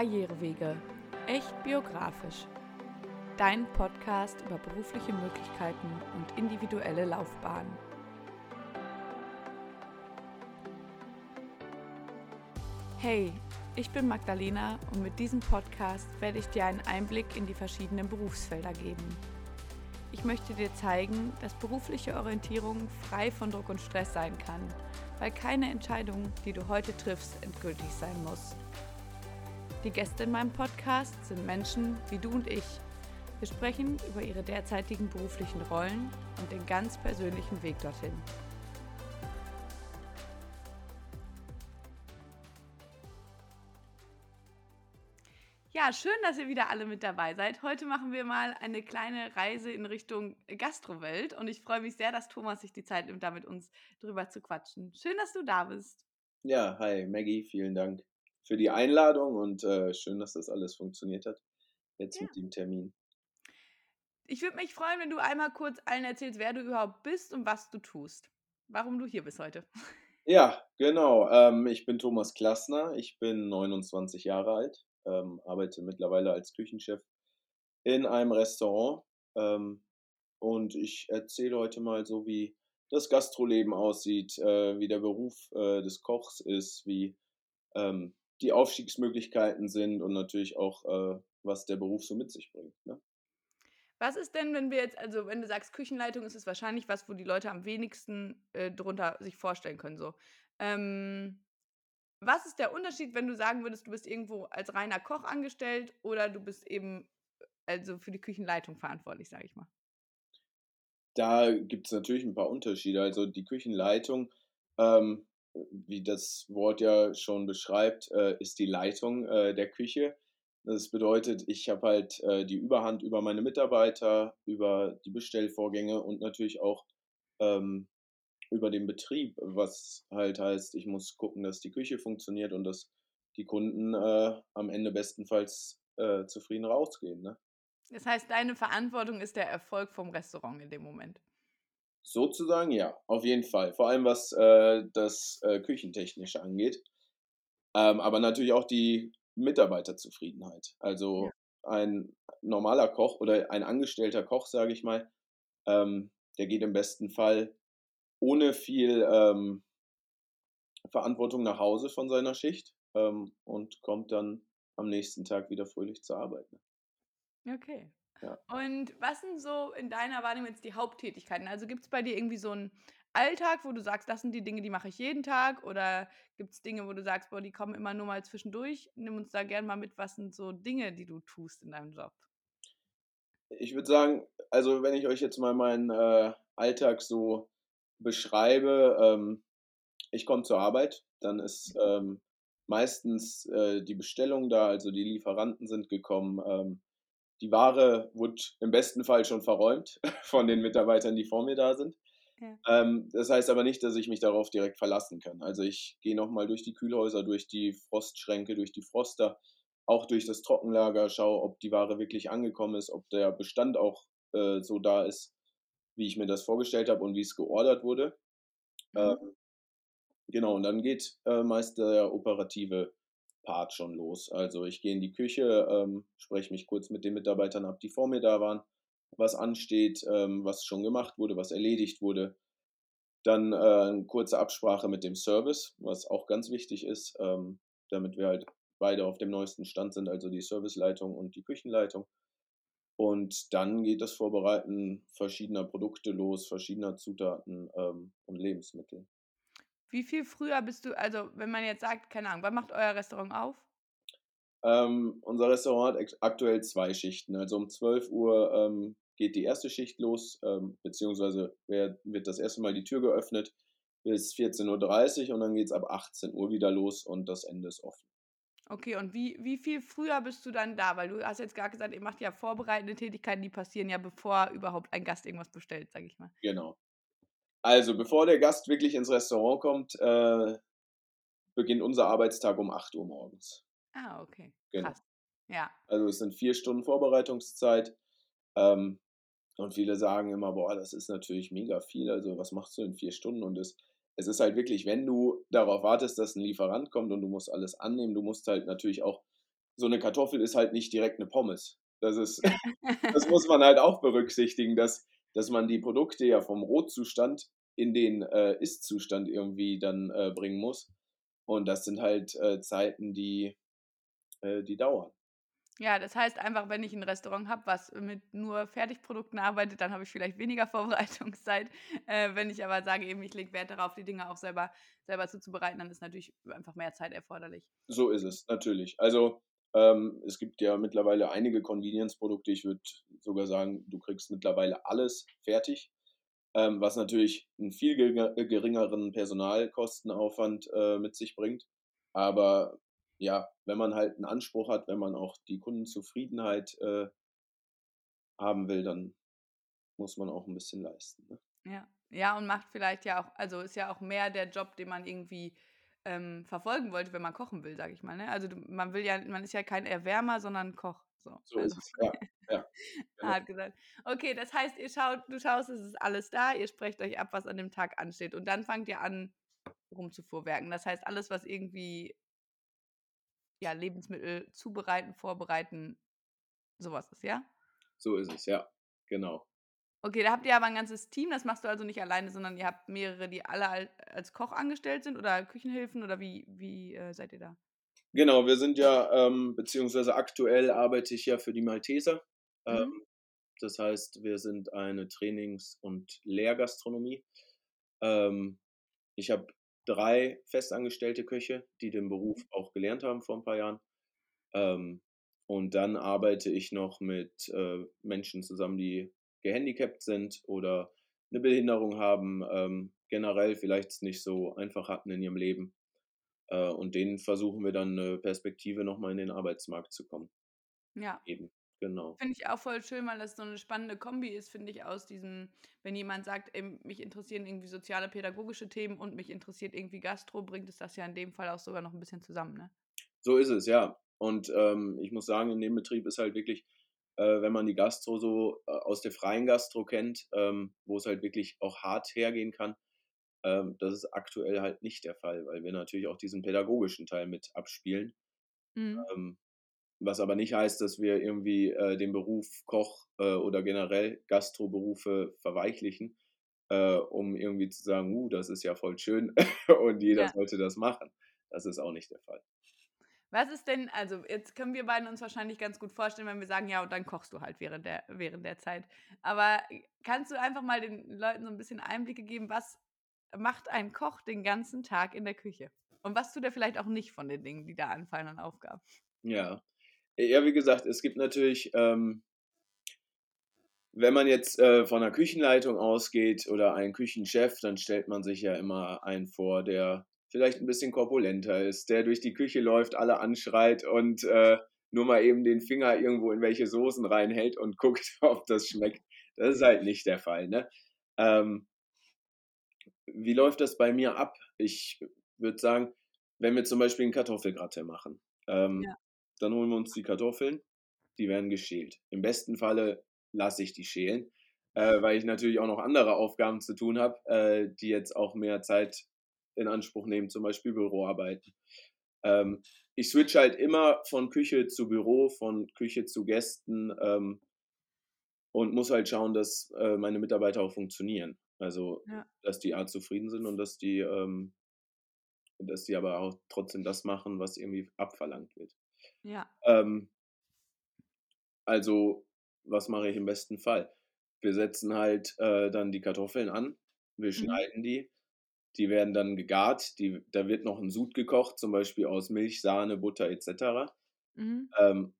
Karrierewege. Echt biografisch. Dein Podcast über berufliche Möglichkeiten und individuelle Laufbahnen. Hey, ich bin Magdalena und mit diesem Podcast werde ich dir einen Einblick in die verschiedenen Berufsfelder geben. Ich möchte dir zeigen, dass berufliche Orientierung frei von Druck und Stress sein kann, weil keine Entscheidung, die du heute triffst, endgültig sein muss. Die Gäste in meinem Podcast sind Menschen wie du und ich. Wir sprechen über ihre derzeitigen beruflichen Rollen und den ganz persönlichen Weg dorthin. Ja, schön, dass ihr wieder alle mit dabei seid. Heute machen wir mal eine kleine Reise in Richtung Gastrowelt und ich freue mich sehr, dass Thomas sich die Zeit nimmt, da mit uns drüber zu quatschen. Schön, dass du da bist. Ja, hi Maggie, vielen Dank für die Einladung und äh, schön, dass das alles funktioniert hat. Jetzt ja. mit dem Termin. Ich würde mich freuen, wenn du einmal kurz allen erzählst, wer du überhaupt bist und was du tust. Warum du hier bist heute. Ja, genau. Ähm, ich bin Thomas Klassner. Ich bin 29 Jahre alt, ähm, arbeite mittlerweile als Küchenchef in einem Restaurant. Ähm, und ich erzähle heute mal so, wie das Gastroleben aussieht, äh, wie der Beruf äh, des Kochs ist, wie ähm, die Aufstiegsmöglichkeiten sind und natürlich auch, äh, was der Beruf so mit sich bringt. Ne? Was ist denn, wenn wir jetzt, also wenn du sagst Küchenleitung, ist es wahrscheinlich was, wo die Leute am wenigsten äh, drunter sich vorstellen können. So. Ähm, was ist der Unterschied, wenn du sagen würdest, du bist irgendwo als reiner Koch angestellt oder du bist eben also für die Küchenleitung verantwortlich, sage ich mal? Da gibt es natürlich ein paar Unterschiede. Also die Küchenleitung ähm, wie das Wort ja schon beschreibt, äh, ist die Leitung äh, der Küche. Das bedeutet, ich habe halt äh, die Überhand über meine Mitarbeiter, über die Bestellvorgänge und natürlich auch ähm, über den Betrieb, was halt heißt, ich muss gucken, dass die Küche funktioniert und dass die Kunden äh, am Ende bestenfalls äh, zufrieden rausgehen. Ne? Das heißt, deine Verantwortung ist der Erfolg vom Restaurant in dem Moment. Sozusagen ja, auf jeden Fall. Vor allem was äh, das äh, Küchentechnische angeht. Ähm, aber natürlich auch die Mitarbeiterzufriedenheit. Also ja. ein normaler Koch oder ein angestellter Koch, sage ich mal, ähm, der geht im besten Fall ohne viel ähm, Verantwortung nach Hause von seiner Schicht ähm, und kommt dann am nächsten Tag wieder fröhlich zur Arbeit. Ne? Okay. Ja. Und was sind so in deiner Wahrnehmung jetzt die Haupttätigkeiten? Also gibt es bei dir irgendwie so einen Alltag, wo du sagst, das sind die Dinge, die mache ich jeden Tag? Oder gibt es Dinge, wo du sagst, boah, die kommen immer nur mal zwischendurch? Nimm uns da gerne mal mit, was sind so Dinge, die du tust in deinem Job? Ich würde sagen, also wenn ich euch jetzt mal meinen äh, Alltag so beschreibe, ähm, ich komme zur Arbeit, dann ist mhm. ähm, meistens äh, die Bestellung da, also die Lieferanten sind gekommen, ähm, die Ware wurde im besten Fall schon verräumt von den Mitarbeitern, die vor mir da sind. Ja. Ähm, das heißt aber nicht, dass ich mich darauf direkt verlassen kann. Also ich gehe nochmal durch die Kühlhäuser, durch die Frostschränke, durch die Froster, auch durch das Trockenlager, schaue, ob die Ware wirklich angekommen ist, ob der Bestand auch äh, so da ist, wie ich mir das vorgestellt habe und wie es geordert wurde. Mhm. Ähm, genau, und dann geht äh, meist der operative Part schon los. Also ich gehe in die Küche, ähm, spreche mich kurz mit den Mitarbeitern ab, die vor mir da waren, was ansteht, ähm, was schon gemacht wurde, was erledigt wurde. Dann äh, eine kurze Absprache mit dem Service, was auch ganz wichtig ist, ähm, damit wir halt beide auf dem neuesten Stand sind, also die Serviceleitung und die Küchenleitung. Und dann geht das Vorbereiten verschiedener Produkte los, verschiedener Zutaten ähm, und Lebensmittel. Wie viel früher bist du, also wenn man jetzt sagt, keine Ahnung, wann macht euer Restaurant auf? Ähm, unser Restaurant hat aktuell zwei Schichten. Also um 12 Uhr ähm, geht die erste Schicht los, ähm, beziehungsweise wird das erste Mal die Tür geöffnet bis 14.30 Uhr und dann geht es ab 18 Uhr wieder los und das Ende ist offen. Okay, und wie, wie viel früher bist du dann da? Weil du hast jetzt gerade gesagt, ihr macht ja vorbereitende Tätigkeiten, die passieren ja, bevor überhaupt ein Gast irgendwas bestellt, sage ich mal. Genau. Also, bevor der Gast wirklich ins Restaurant kommt, äh, beginnt unser Arbeitstag um 8 Uhr morgens. Ah, okay. Genau. Krass. Ja. Also es sind vier Stunden Vorbereitungszeit. Ähm, und viele sagen immer, boah, das ist natürlich mega viel. Also was machst du in vier Stunden? Und es, es ist halt wirklich, wenn du darauf wartest, dass ein Lieferant kommt und du musst alles annehmen, du musst halt natürlich auch so eine Kartoffel ist halt nicht direkt eine Pommes. Das ist, das muss man halt auch berücksichtigen, dass, dass man die Produkte ja vom Rotzustand in den äh, Ist-Zustand irgendwie dann äh, bringen muss. Und das sind halt äh, Zeiten, die, äh, die dauern. Ja, das heißt einfach, wenn ich ein Restaurant habe, was mit nur Fertigprodukten arbeitet, dann habe ich vielleicht weniger Vorbereitungszeit. Äh, wenn ich aber sage, eben, ich lege Wert darauf, die Dinge auch selber, selber zuzubereiten, dann ist natürlich einfach mehr Zeit erforderlich. So ist es, natürlich. Also ähm, es gibt ja mittlerweile einige Convenience-Produkte. Ich würde sogar sagen, du kriegst mittlerweile alles fertig, ähm, was natürlich einen viel geringeren Personalkostenaufwand äh, mit sich bringt. Aber ja, wenn man halt einen Anspruch hat, wenn man auch die Kundenzufriedenheit äh, haben will, dann muss man auch ein bisschen leisten. Ne? Ja. ja, und macht vielleicht ja auch, also ist ja auch mehr der Job, den man irgendwie ähm, verfolgen wollte, wenn man kochen will, sage ich mal. Ne? Also man will ja, man ist ja kein Erwärmer, sondern Koch. So, so also. ist es, ja. ja. Genau. Hart gesagt. Okay, das heißt, ihr schaut, du schaust, es ist alles da, ihr sprecht euch ab, was an dem Tag ansteht. Und dann fangt ihr an, rumzufuhrwerken. Das heißt, alles, was irgendwie ja, Lebensmittel zubereiten, vorbereiten, sowas ist, ja? So ist es, ja, genau. Okay, da habt ihr aber ein ganzes Team, das machst du also nicht alleine, sondern ihr habt mehrere, die alle als Koch angestellt sind oder Küchenhilfen oder wie, wie äh, seid ihr da? Genau, wir sind ja, ähm, beziehungsweise aktuell arbeite ich ja für die Malteser. Ähm, mhm. Das heißt, wir sind eine Trainings- und Lehrgastronomie. Ähm, ich habe drei festangestellte Köche, die den Beruf mhm. auch gelernt haben vor ein paar Jahren. Ähm, und dann arbeite ich noch mit äh, Menschen zusammen, die gehandicapt sind oder eine Behinderung haben, ähm, generell vielleicht es nicht so einfach hatten in ihrem Leben. Äh, und denen versuchen wir dann eine Perspektive nochmal in den Arbeitsmarkt zu kommen. Ja. Eben, genau. Finde ich auch voll schön, weil das so eine spannende Kombi ist, finde ich, aus diesem, wenn jemand sagt, ey, mich interessieren irgendwie soziale, pädagogische Themen und mich interessiert irgendwie Gastro, bringt es das ja in dem Fall auch sogar noch ein bisschen zusammen, ne? So ist es, ja. Und ähm, ich muss sagen, in dem Betrieb ist halt wirklich äh, wenn man die Gastro so äh, aus der freien Gastro kennt, ähm, wo es halt wirklich auch hart hergehen kann. Ähm, das ist aktuell halt nicht der Fall, weil wir natürlich auch diesen pädagogischen Teil mit abspielen. Mhm. Ähm, was aber nicht heißt, dass wir irgendwie äh, den Beruf Koch äh, oder generell Gastroberufe verweichlichen, äh, um irgendwie zu sagen, uh, das ist ja voll schön und jeder ja. sollte das machen. Das ist auch nicht der Fall. Was ist denn, also jetzt können wir beiden uns wahrscheinlich ganz gut vorstellen, wenn wir sagen, ja, und dann kochst du halt während der, während der Zeit. Aber kannst du einfach mal den Leuten so ein bisschen Einblicke geben, was macht ein Koch den ganzen Tag in der Küche? Und was tut er vielleicht auch nicht von den Dingen, die da anfallen an Aufgaben? Ja. Ja, wie gesagt, es gibt natürlich, ähm, wenn man jetzt äh, von einer Küchenleitung ausgeht oder einen Küchenchef, dann stellt man sich ja immer einen vor, der vielleicht ein bisschen korpulenter ist, der durch die Küche läuft, alle anschreit und äh, nur mal eben den Finger irgendwo in welche Soßen reinhält und guckt, ob das schmeckt. Das ist halt nicht der Fall. Ne? Ähm, wie läuft das bei mir ab? Ich würde sagen, wenn wir zum Beispiel einen Kartoffelgratte machen, ähm, ja. dann holen wir uns die Kartoffeln, die werden geschält. Im besten Falle lasse ich die schälen, äh, weil ich natürlich auch noch andere Aufgaben zu tun habe, äh, die jetzt auch mehr Zeit in Anspruch nehmen, zum Beispiel Büroarbeiten. Ähm, ich switch halt immer von Küche zu Büro, von Küche zu Gästen ähm, und muss halt schauen, dass äh, meine Mitarbeiter auch funktionieren. Also, ja. dass die Art zufrieden sind und dass die, ähm, dass die aber auch trotzdem das machen, was irgendwie abverlangt wird. Ja. Ähm, also, was mache ich im besten Fall? Wir setzen halt äh, dann die Kartoffeln an, wir mhm. schneiden die, die werden dann gegart, die, da wird noch ein Sud gekocht, zum Beispiel aus Milch, Sahne, Butter etc. Mhm. Ähm,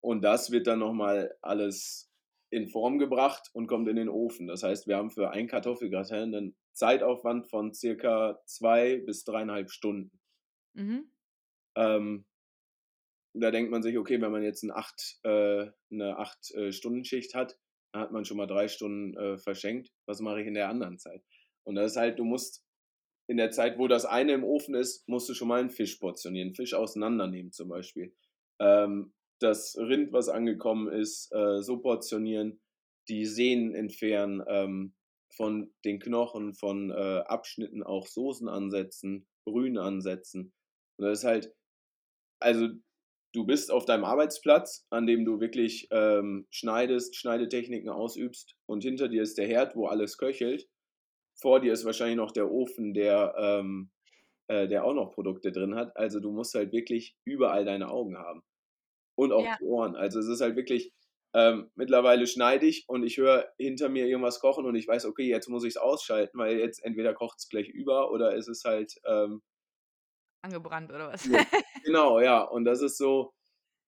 und das wird dann nochmal alles in Form gebracht und kommt in den Ofen. Das heißt, wir haben für ein Kartoffelgratin einen Zeitaufwand von circa zwei bis dreieinhalb Stunden. Mhm. Ähm, da denkt man sich, okay, wenn man jetzt eine acht, äh, eine acht äh, hat, dann hat man schon mal drei Stunden äh, verschenkt. Was mache ich in der anderen Zeit? Und das ist halt, du musst in der Zeit, wo das eine im Ofen ist, musst du schon mal einen Fisch portionieren, Fisch auseinandernehmen zum Beispiel. Ähm, das Rind, was angekommen ist, äh, so portionieren, die Sehnen entfernen, ähm, von den Knochen, von äh, Abschnitten auch Soßen ansetzen, Brühen ansetzen. Und das ist halt, also du bist auf deinem Arbeitsplatz, an dem du wirklich ähm, schneidest, Schneidetechniken ausübst und hinter dir ist der Herd, wo alles köchelt. Vor dir ist wahrscheinlich noch der Ofen, der, ähm, äh, der auch noch Produkte drin hat. Also du musst halt wirklich überall deine Augen haben. Und auch Ja. die Ohren. Also es ist halt wirklich, ähm, mittlerweile schneide ich und ich höre hinter mir irgendwas kochen und ich weiß, okay, jetzt muss ich es ausschalten, weil jetzt entweder kocht es gleich über oder ist es halt ähm, Angebrannt oder was? ja, genau, ja. Und das ist so,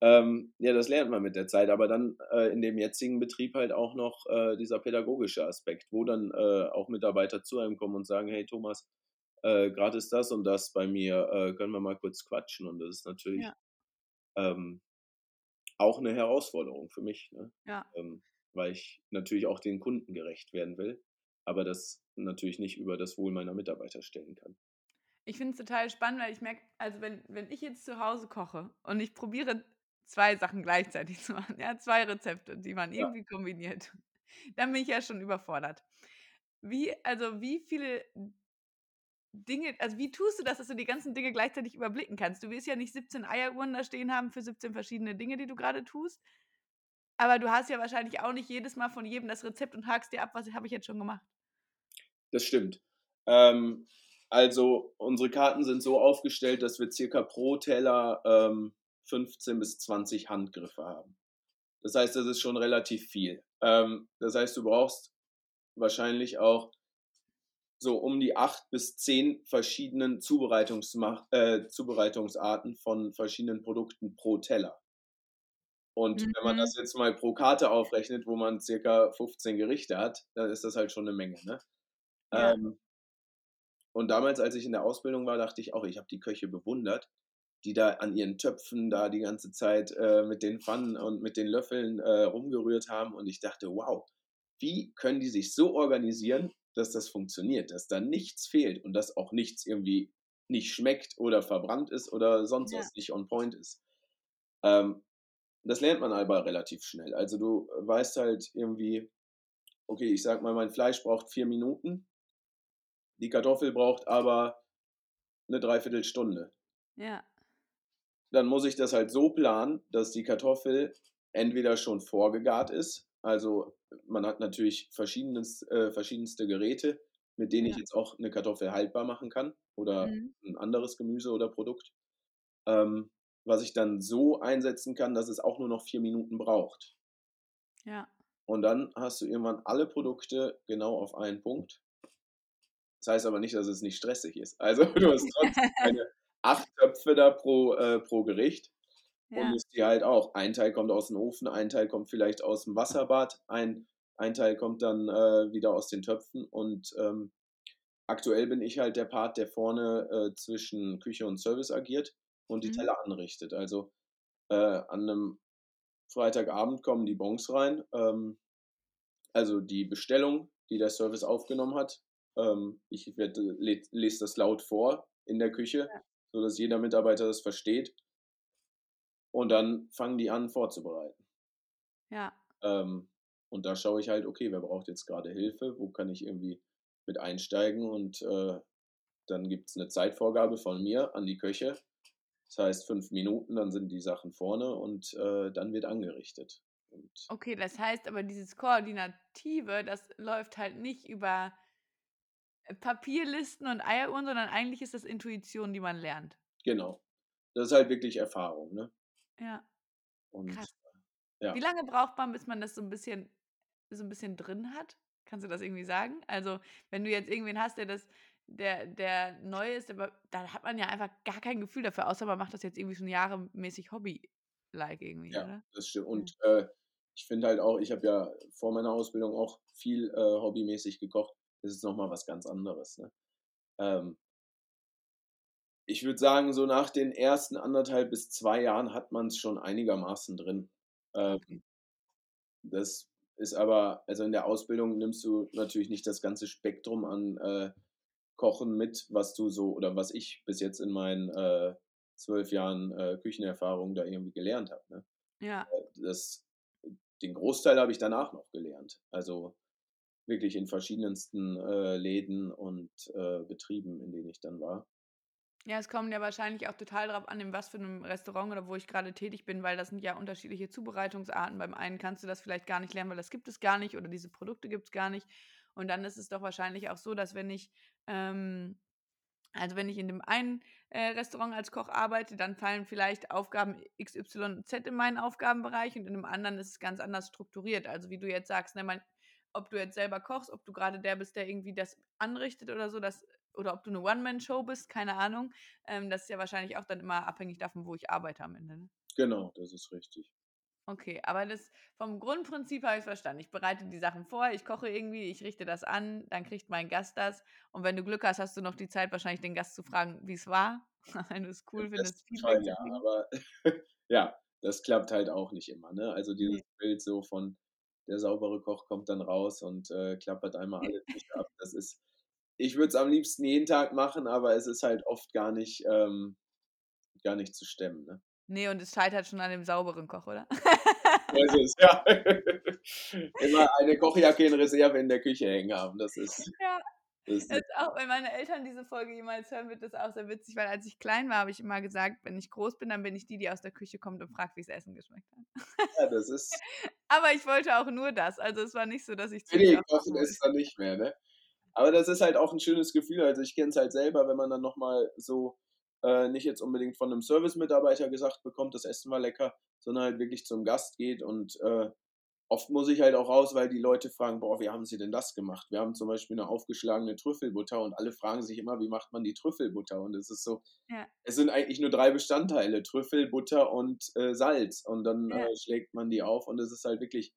ähm, ja, das lernt man mit der Zeit, aber dann äh, in dem jetzigen Betrieb halt auch noch äh, dieser pädagogische Aspekt, wo dann äh, auch Mitarbeiter zu einem kommen und sagen, hey Thomas, äh, gerade ist das und das bei mir, äh, können wir mal kurz quatschen. Und das ist natürlich Ja. ähm, auch eine Herausforderung für mich, ne? Ja. ähm, weil ich natürlich auch den Kunden gerecht werden will, aber das natürlich nicht über das Wohl meiner Mitarbeiter stellen kann. Ich finde es total spannend, weil ich merke, also wenn, wenn ich jetzt zu Hause koche und ich probiere zwei Sachen gleichzeitig zu machen, ja, zwei Rezepte, die man Ja. irgendwie kombiniert, dann bin ich ja schon überfordert. Wie, also wie viele Dinge, also wie tust du das, dass du die ganzen Dinge gleichzeitig überblicken kannst? Du willst ja nicht 17 Eieruhren da stehen haben für 17 verschiedene Dinge, die du gerade tust. Aber du hast ja wahrscheinlich auch nicht jedes Mal von jedem das Rezept und hakst dir ab, was habe ich jetzt schon gemacht. Das stimmt. Ähm, also unsere Karten sind so aufgestellt, dass wir circa pro Teller ähm, 15 bis 20 Handgriffe haben. Das heißt, das ist schon relativ viel. Ähm, das heißt, du brauchst wahrscheinlich auch so um die acht bis zehn verschiedenen äh, Zubereitungsarten von verschiedenen Produkten pro Teller. Und wenn man Mhm. das jetzt mal pro Karte aufrechnet, wo man circa 15 Gerichte hat, dann ist das halt schon eine Menge. Ne? Ja. Ähm, und damals, als ich in der Ausbildung war, dachte ich auch, ich habe die Köche bewundert, die da an ihren Töpfen da die ganze Zeit äh, mit den Pfannen und mit den Löffeln äh, rumgerührt haben. Und ich dachte, wow, wie können die sich so organisieren, dass das funktioniert, dass da nichts fehlt und dass auch nichts irgendwie nicht schmeckt oder verbrannt ist oder sonst Ja. was nicht on point ist. Ähm, das lernt man aber relativ schnell. Also du weißt halt irgendwie, okay, ich sag mal, mein Fleisch braucht vier Minuten, die Kartoffel braucht aber eine Dreiviertelstunde. Ja. Dann muss ich das halt so planen, dass die Kartoffel entweder schon vorgegart ist, also man hat natürlich verschiedenes, äh, verschiedenste Geräte, mit denen ich Ja. jetzt auch eine Kartoffel haltbar machen kann oder Mhm. ein anderes Gemüse oder Produkt, ähm, was ich dann so einsetzen kann, dass es auch nur noch vier Minuten braucht. Ja. Und dann hast du irgendwann alle Produkte genau auf einen Punkt. Das heißt aber nicht, dass es nicht stressig ist. Also du hast trotzdem keine acht Töpfe da pro, äh, pro Gericht und Ja. musst die halt auch, ein Teil kommt aus dem Ofen, ein Teil kommt vielleicht aus dem Wasserbad, ein, ein Teil kommt dann äh, wieder aus den Töpfen und ähm, aktuell bin ich halt der Part, der vorne äh, zwischen Küche und Service agiert und die Mhm. Teller anrichtet. Also äh, an einem Freitagabend kommen die Bons rein, ähm, also die Bestellung, die der Service aufgenommen hat. Ähm, ich werd, le lese das laut vor in der Küche, Ja. Sodass jeder Mitarbeiter das versteht. Und dann fangen die an vorzubereiten. Ja. Ähm, und da schaue ich halt, okay, wer braucht jetzt gerade Hilfe? Wo kann ich irgendwie mit einsteigen? Und äh, dann gibt es eine Zeitvorgabe von mir an die Köche. Das heißt, fünf Minuten, dann sind die Sachen vorne und äh, dann wird angerichtet. Und Okay, das heißt aber, dieses Koordinative, das läuft halt nicht über Papierlisten und Eieruhren, sondern eigentlich ist das Intuition, die man lernt. genau. Das ist halt wirklich Erfahrung, ne? Ja. Und Krass. ja. Wie lange braucht man, bis man das so ein bisschen, so ein bisschen drin hat? Kannst du das irgendwie sagen? Also, wenn du jetzt irgendwen hast, der das, der, der neu ist, aber da hat man ja einfach gar kein Gefühl dafür, außer man macht das jetzt irgendwie schon jahremäßig Hobby-like irgendwie, Ja, oder? das stimmt. Und äh, ich finde halt auch, ich habe ja vor meiner Ausbildung auch viel äh, hobbymäßig gekocht. Das ist nochmal was ganz anderes. Ne? Ähm, ich würde sagen, so nach den ersten anderthalb bis zwei Jahren hat man es schon einigermaßen drin. Ähm, das ist aber, also in der Ausbildung nimmst du natürlich nicht das ganze Spektrum an äh, Kochen mit, was du so oder was ich bis jetzt in meinen äh, zwölf Jahren äh, Küchenerfahrung da irgendwie gelernt habe. Ne? Ja, das, den Großteil habe ich danach noch gelernt. Also wirklich in verschiedensten äh, Läden und äh, Betrieben, in denen ich dann war. Ja, es kommt ja wahrscheinlich auch total darauf an, in was für einem Restaurant oder wo ich gerade tätig bin, weil das sind ja unterschiedliche Zubereitungsarten. Beim einen kannst du das vielleicht gar nicht lernen, weil das gibt es gar nicht oder diese Produkte gibt es gar nicht. Und dann ist es doch wahrscheinlich auch so, dass wenn ich ähm, also wenn ich in dem einen äh, Restaurant als Koch arbeite, dann fallen vielleicht Aufgaben XYZ in meinen Aufgabenbereich und in einem anderen ist es ganz anders strukturiert. Also wie du jetzt sagst, ne, mein, ob du jetzt selber kochst, ob du gerade der bist, der irgendwie das anrichtet oder so, das, oder ob du eine One-Man-Show bist, keine Ahnung. Ähm, das ist ja wahrscheinlich auch dann immer abhängig davon, wo ich arbeite am Ende. Ne? Genau, das ist richtig. Okay, aber das vom Grundprinzip habe ich verstanden. Ich bereite die Sachen vor, ich koche irgendwie, ich richte das an, dann kriegt mein Gast das. Und wenn du Glück hast, hast du noch die Zeit, wahrscheinlich den Gast zu fragen, wie es war. wenn du es cool findest. Fall, ja, aber ja, das klappt halt auch nicht immer. Ne? Also dieses. Bild so von der saubere Koch kommt dann raus und äh, klappert einmal alle Tische ab. Das ist, ich würde es am liebsten jeden Tag machen, aber es ist halt oft gar nicht, ähm, gar nicht zu stemmen. Ne? Nee, und es scheitert schon an dem sauberen Koch, oder? Das ist, ja. Immer eine Kochjacke in Reserve in der Küche hängen haben. Das ist. Ja. Ist auch, wenn meine Eltern diese Folge jemals hören, wird das auch sehr witzig, weil als ich klein war, habe ich immer gesagt, wenn ich groß bin, dann bin ich die, die aus der Küche kommt und fragt, wie das Essen geschmeckt hat. Ja, das ist. Aber ich wollte auch nur das. Also es war nicht so, dass ich zu. Nee, kochen ist dann nicht mehr, ne? Aber das ist halt auch ein schönes Gefühl. Also ich kenne es halt selber, wenn man dann nochmal so äh, nicht jetzt unbedingt von einem Service-Mitarbeiter gesagt bekommt, das Essen war lecker, sondern halt wirklich zum Gast geht und äh, oft muss ich halt auch raus, weil die Leute fragen, boah, wie haben sie denn das gemacht? Wir haben zum Beispiel eine aufgeschlagene Trüffelbutter und alle fragen sich immer, wie macht man die Trüffelbutter? Und es ist so, ja. es sind eigentlich nur drei Bestandteile, Trüffel, Butter und äh, Salz. Und dann ja. äh, schlägt man die auf und es ist halt wirklich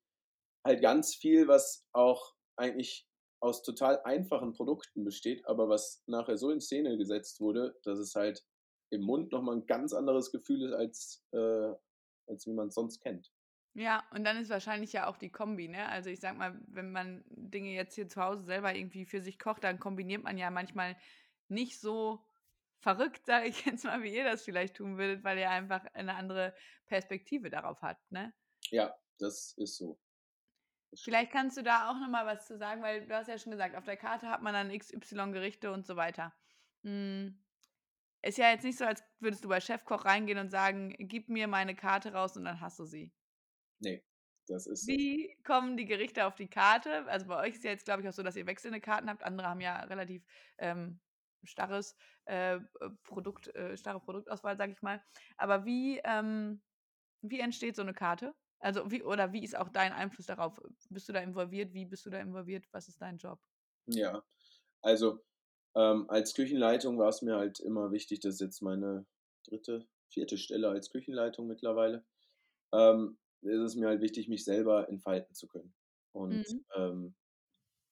halt ganz viel, was auch eigentlich aus total einfachen Produkten besteht, aber was nachher so in Szene gesetzt wurde, dass es halt im Mund nochmal ein ganz anderes Gefühl ist, als, äh, als wie man es sonst kennt. Ja, und dann ist wahrscheinlich ja auch die Kombi, ne? Also ich sag mal, wenn man Dinge jetzt hier zu Hause selber irgendwie für sich kocht, dann kombiniert man ja manchmal nicht so verrückt, sage ich jetzt mal, wie ihr das vielleicht tun würdet, weil ihr einfach eine andere Perspektive darauf habt, ne? Ja, das ist so. Vielleicht kannst du da auch nochmal was zu sagen, weil du hast ja schon gesagt, auf der Karte hat man dann XY-Gerichte und so weiter. Hm. Ist ja jetzt nicht so, als würdest du bei Chefkoch reingehen und sagen, gib mir meine Karte raus und dann hast du sie. Nee, das ist so. Wie kommen die Gerichte auf die Karte? Also bei euch ist ja jetzt, glaube ich, auch so, dass ihr wechselnde Karten habt. Andere haben ja relativ ähm, starres äh, Produkt, äh, starre Produktauswahl, sage ich mal. Aber wie, ähm, wie entsteht so eine Karte? Also wie, oder wie ist auch dein Einfluss darauf? Bist du da involviert? Wie bist du da involviert? Was ist dein Job? Ja, also ähm, als Küchenleitung war es mir halt immer wichtig, das ist jetzt meine dritte, vierte Stelle als Küchenleitung mittlerweile, ähm, ist es mir halt wichtig, mich selber entfalten zu können. Und mhm. ähm,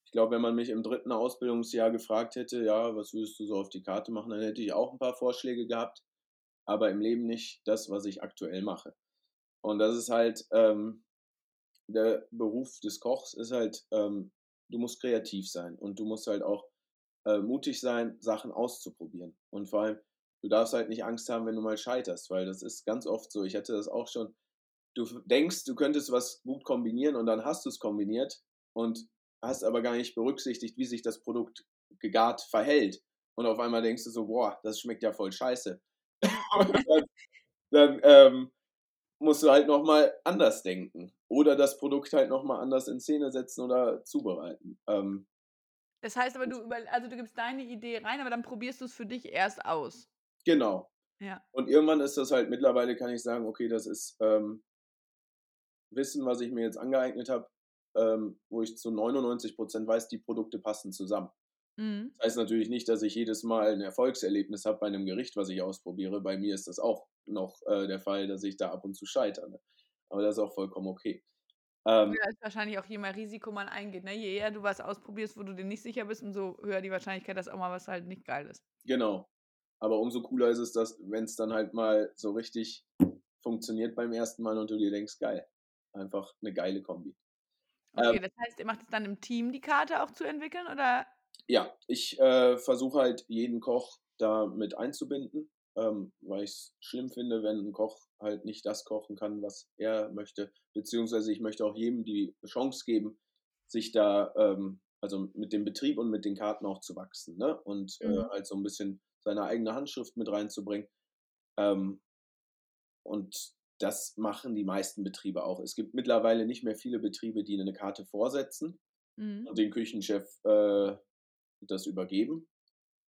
ich glaube, wenn man mich im dritten Ausbildungsjahr gefragt hätte, ja, was würdest du so auf die Karte machen, dann hätte ich auch ein paar Vorschläge gehabt, aber im Leben nicht das, was ich aktuell mache. Und das ist halt, ähm, der Beruf des Kochs ist halt, ähm, du musst kreativ sein und du musst halt auch äh, mutig sein, Sachen auszuprobieren. Und vor allem, du darfst halt nicht Angst haben, wenn du mal scheiterst, weil das ist ganz oft so. Ich hatte das auch schon. Du denkst, du könntest was gut kombinieren und dann hast du es kombiniert und hast aber gar nicht berücksichtigt, wie sich das Produkt gegart verhält. Und auf einmal denkst du so, boah, das schmeckt ja voll scheiße. dann, dann ähm, musst du halt nochmal anders denken. Oder das Produkt halt nochmal anders in Szene setzen oder zubereiten. Ähm, das heißt aber, du, über, also du gibst deine Idee rein, aber dann probierst du es für dich erst aus. Genau. Ja. Und irgendwann ist das halt, mittlerweile kann ich sagen, okay, das ist ähm, Wissen, was ich mir jetzt angeeignet habe, ähm, wo ich zu 99 Prozent weiß, die Produkte passen zusammen. Mhm. Das heißt natürlich nicht, dass ich jedes Mal ein Erfolgserlebnis habe bei einem Gericht, was ich ausprobiere. Bei mir ist das auch noch äh, der Fall, dass ich da ab und zu scheitere. Ne? Aber das ist auch vollkommen okay. Ähm, ja, ist wahrscheinlich auch je mehr Risiko man eingeht. Ne? Je eher du was ausprobierst, wo du dir nicht sicher bist, umso höher die Wahrscheinlichkeit, dass auch mal was halt nicht geil ist. Genau. Aber umso cooler ist es, dass, wenn es dann halt mal so richtig funktioniert beim ersten Mal und du dir denkst, geil. Einfach eine geile Kombi. Okay, ähm, das heißt, ihr macht es dann im Team, die Karte auch zu entwickeln, oder? Ja, ich äh, versuche halt jeden Koch da mit einzubinden ähm, weil ich es schlimm finde, wenn ein Koch halt nicht das kochen kann, was er möchte. Beziehungsweise ich möchte auch jedem die Chance geben, sich da, ähm, also mit dem Betrieb und mit den Karten auch zu wachsen. Ne? Und äh, mhm. äh, halt so ein bisschen seine eigene Handschrift mit reinzubringen. Ähm, und das machen die meisten Betriebe auch. Es gibt mittlerweile nicht mehr viele Betriebe, die eine Karte vorsetzen Mhm. und den Küchenchef äh, das übergeben,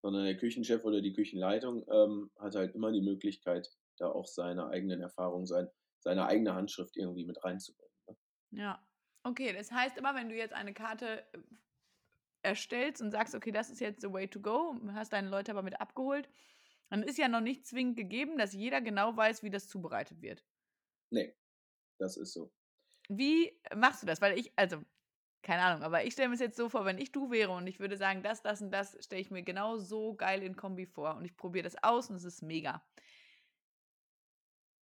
sondern der Küchenchef oder die Küchenleitung ähm, hat halt immer die Möglichkeit, da auch seine eigenen Erfahrungen, sein, seine eigene Handschrift irgendwie mit reinzubringen. Ne? Ja. Okay, das heißt immer, wenn du jetzt eine Karte äh, erstellst und sagst, okay, das ist jetzt the way to go, hast deine Leute aber mit abgeholt, dann ist ja noch nicht zwingend gegeben, dass jeder genau weiß, wie das zubereitet wird. Nee, das ist so. Wie machst du das? Weil ich, also, keine Ahnung, aber ich stelle mir es jetzt so vor, wenn ich du wäre und ich würde sagen, das, das und das stelle ich mir genau so geil in Kombi vor und ich probiere das aus und es ist mega.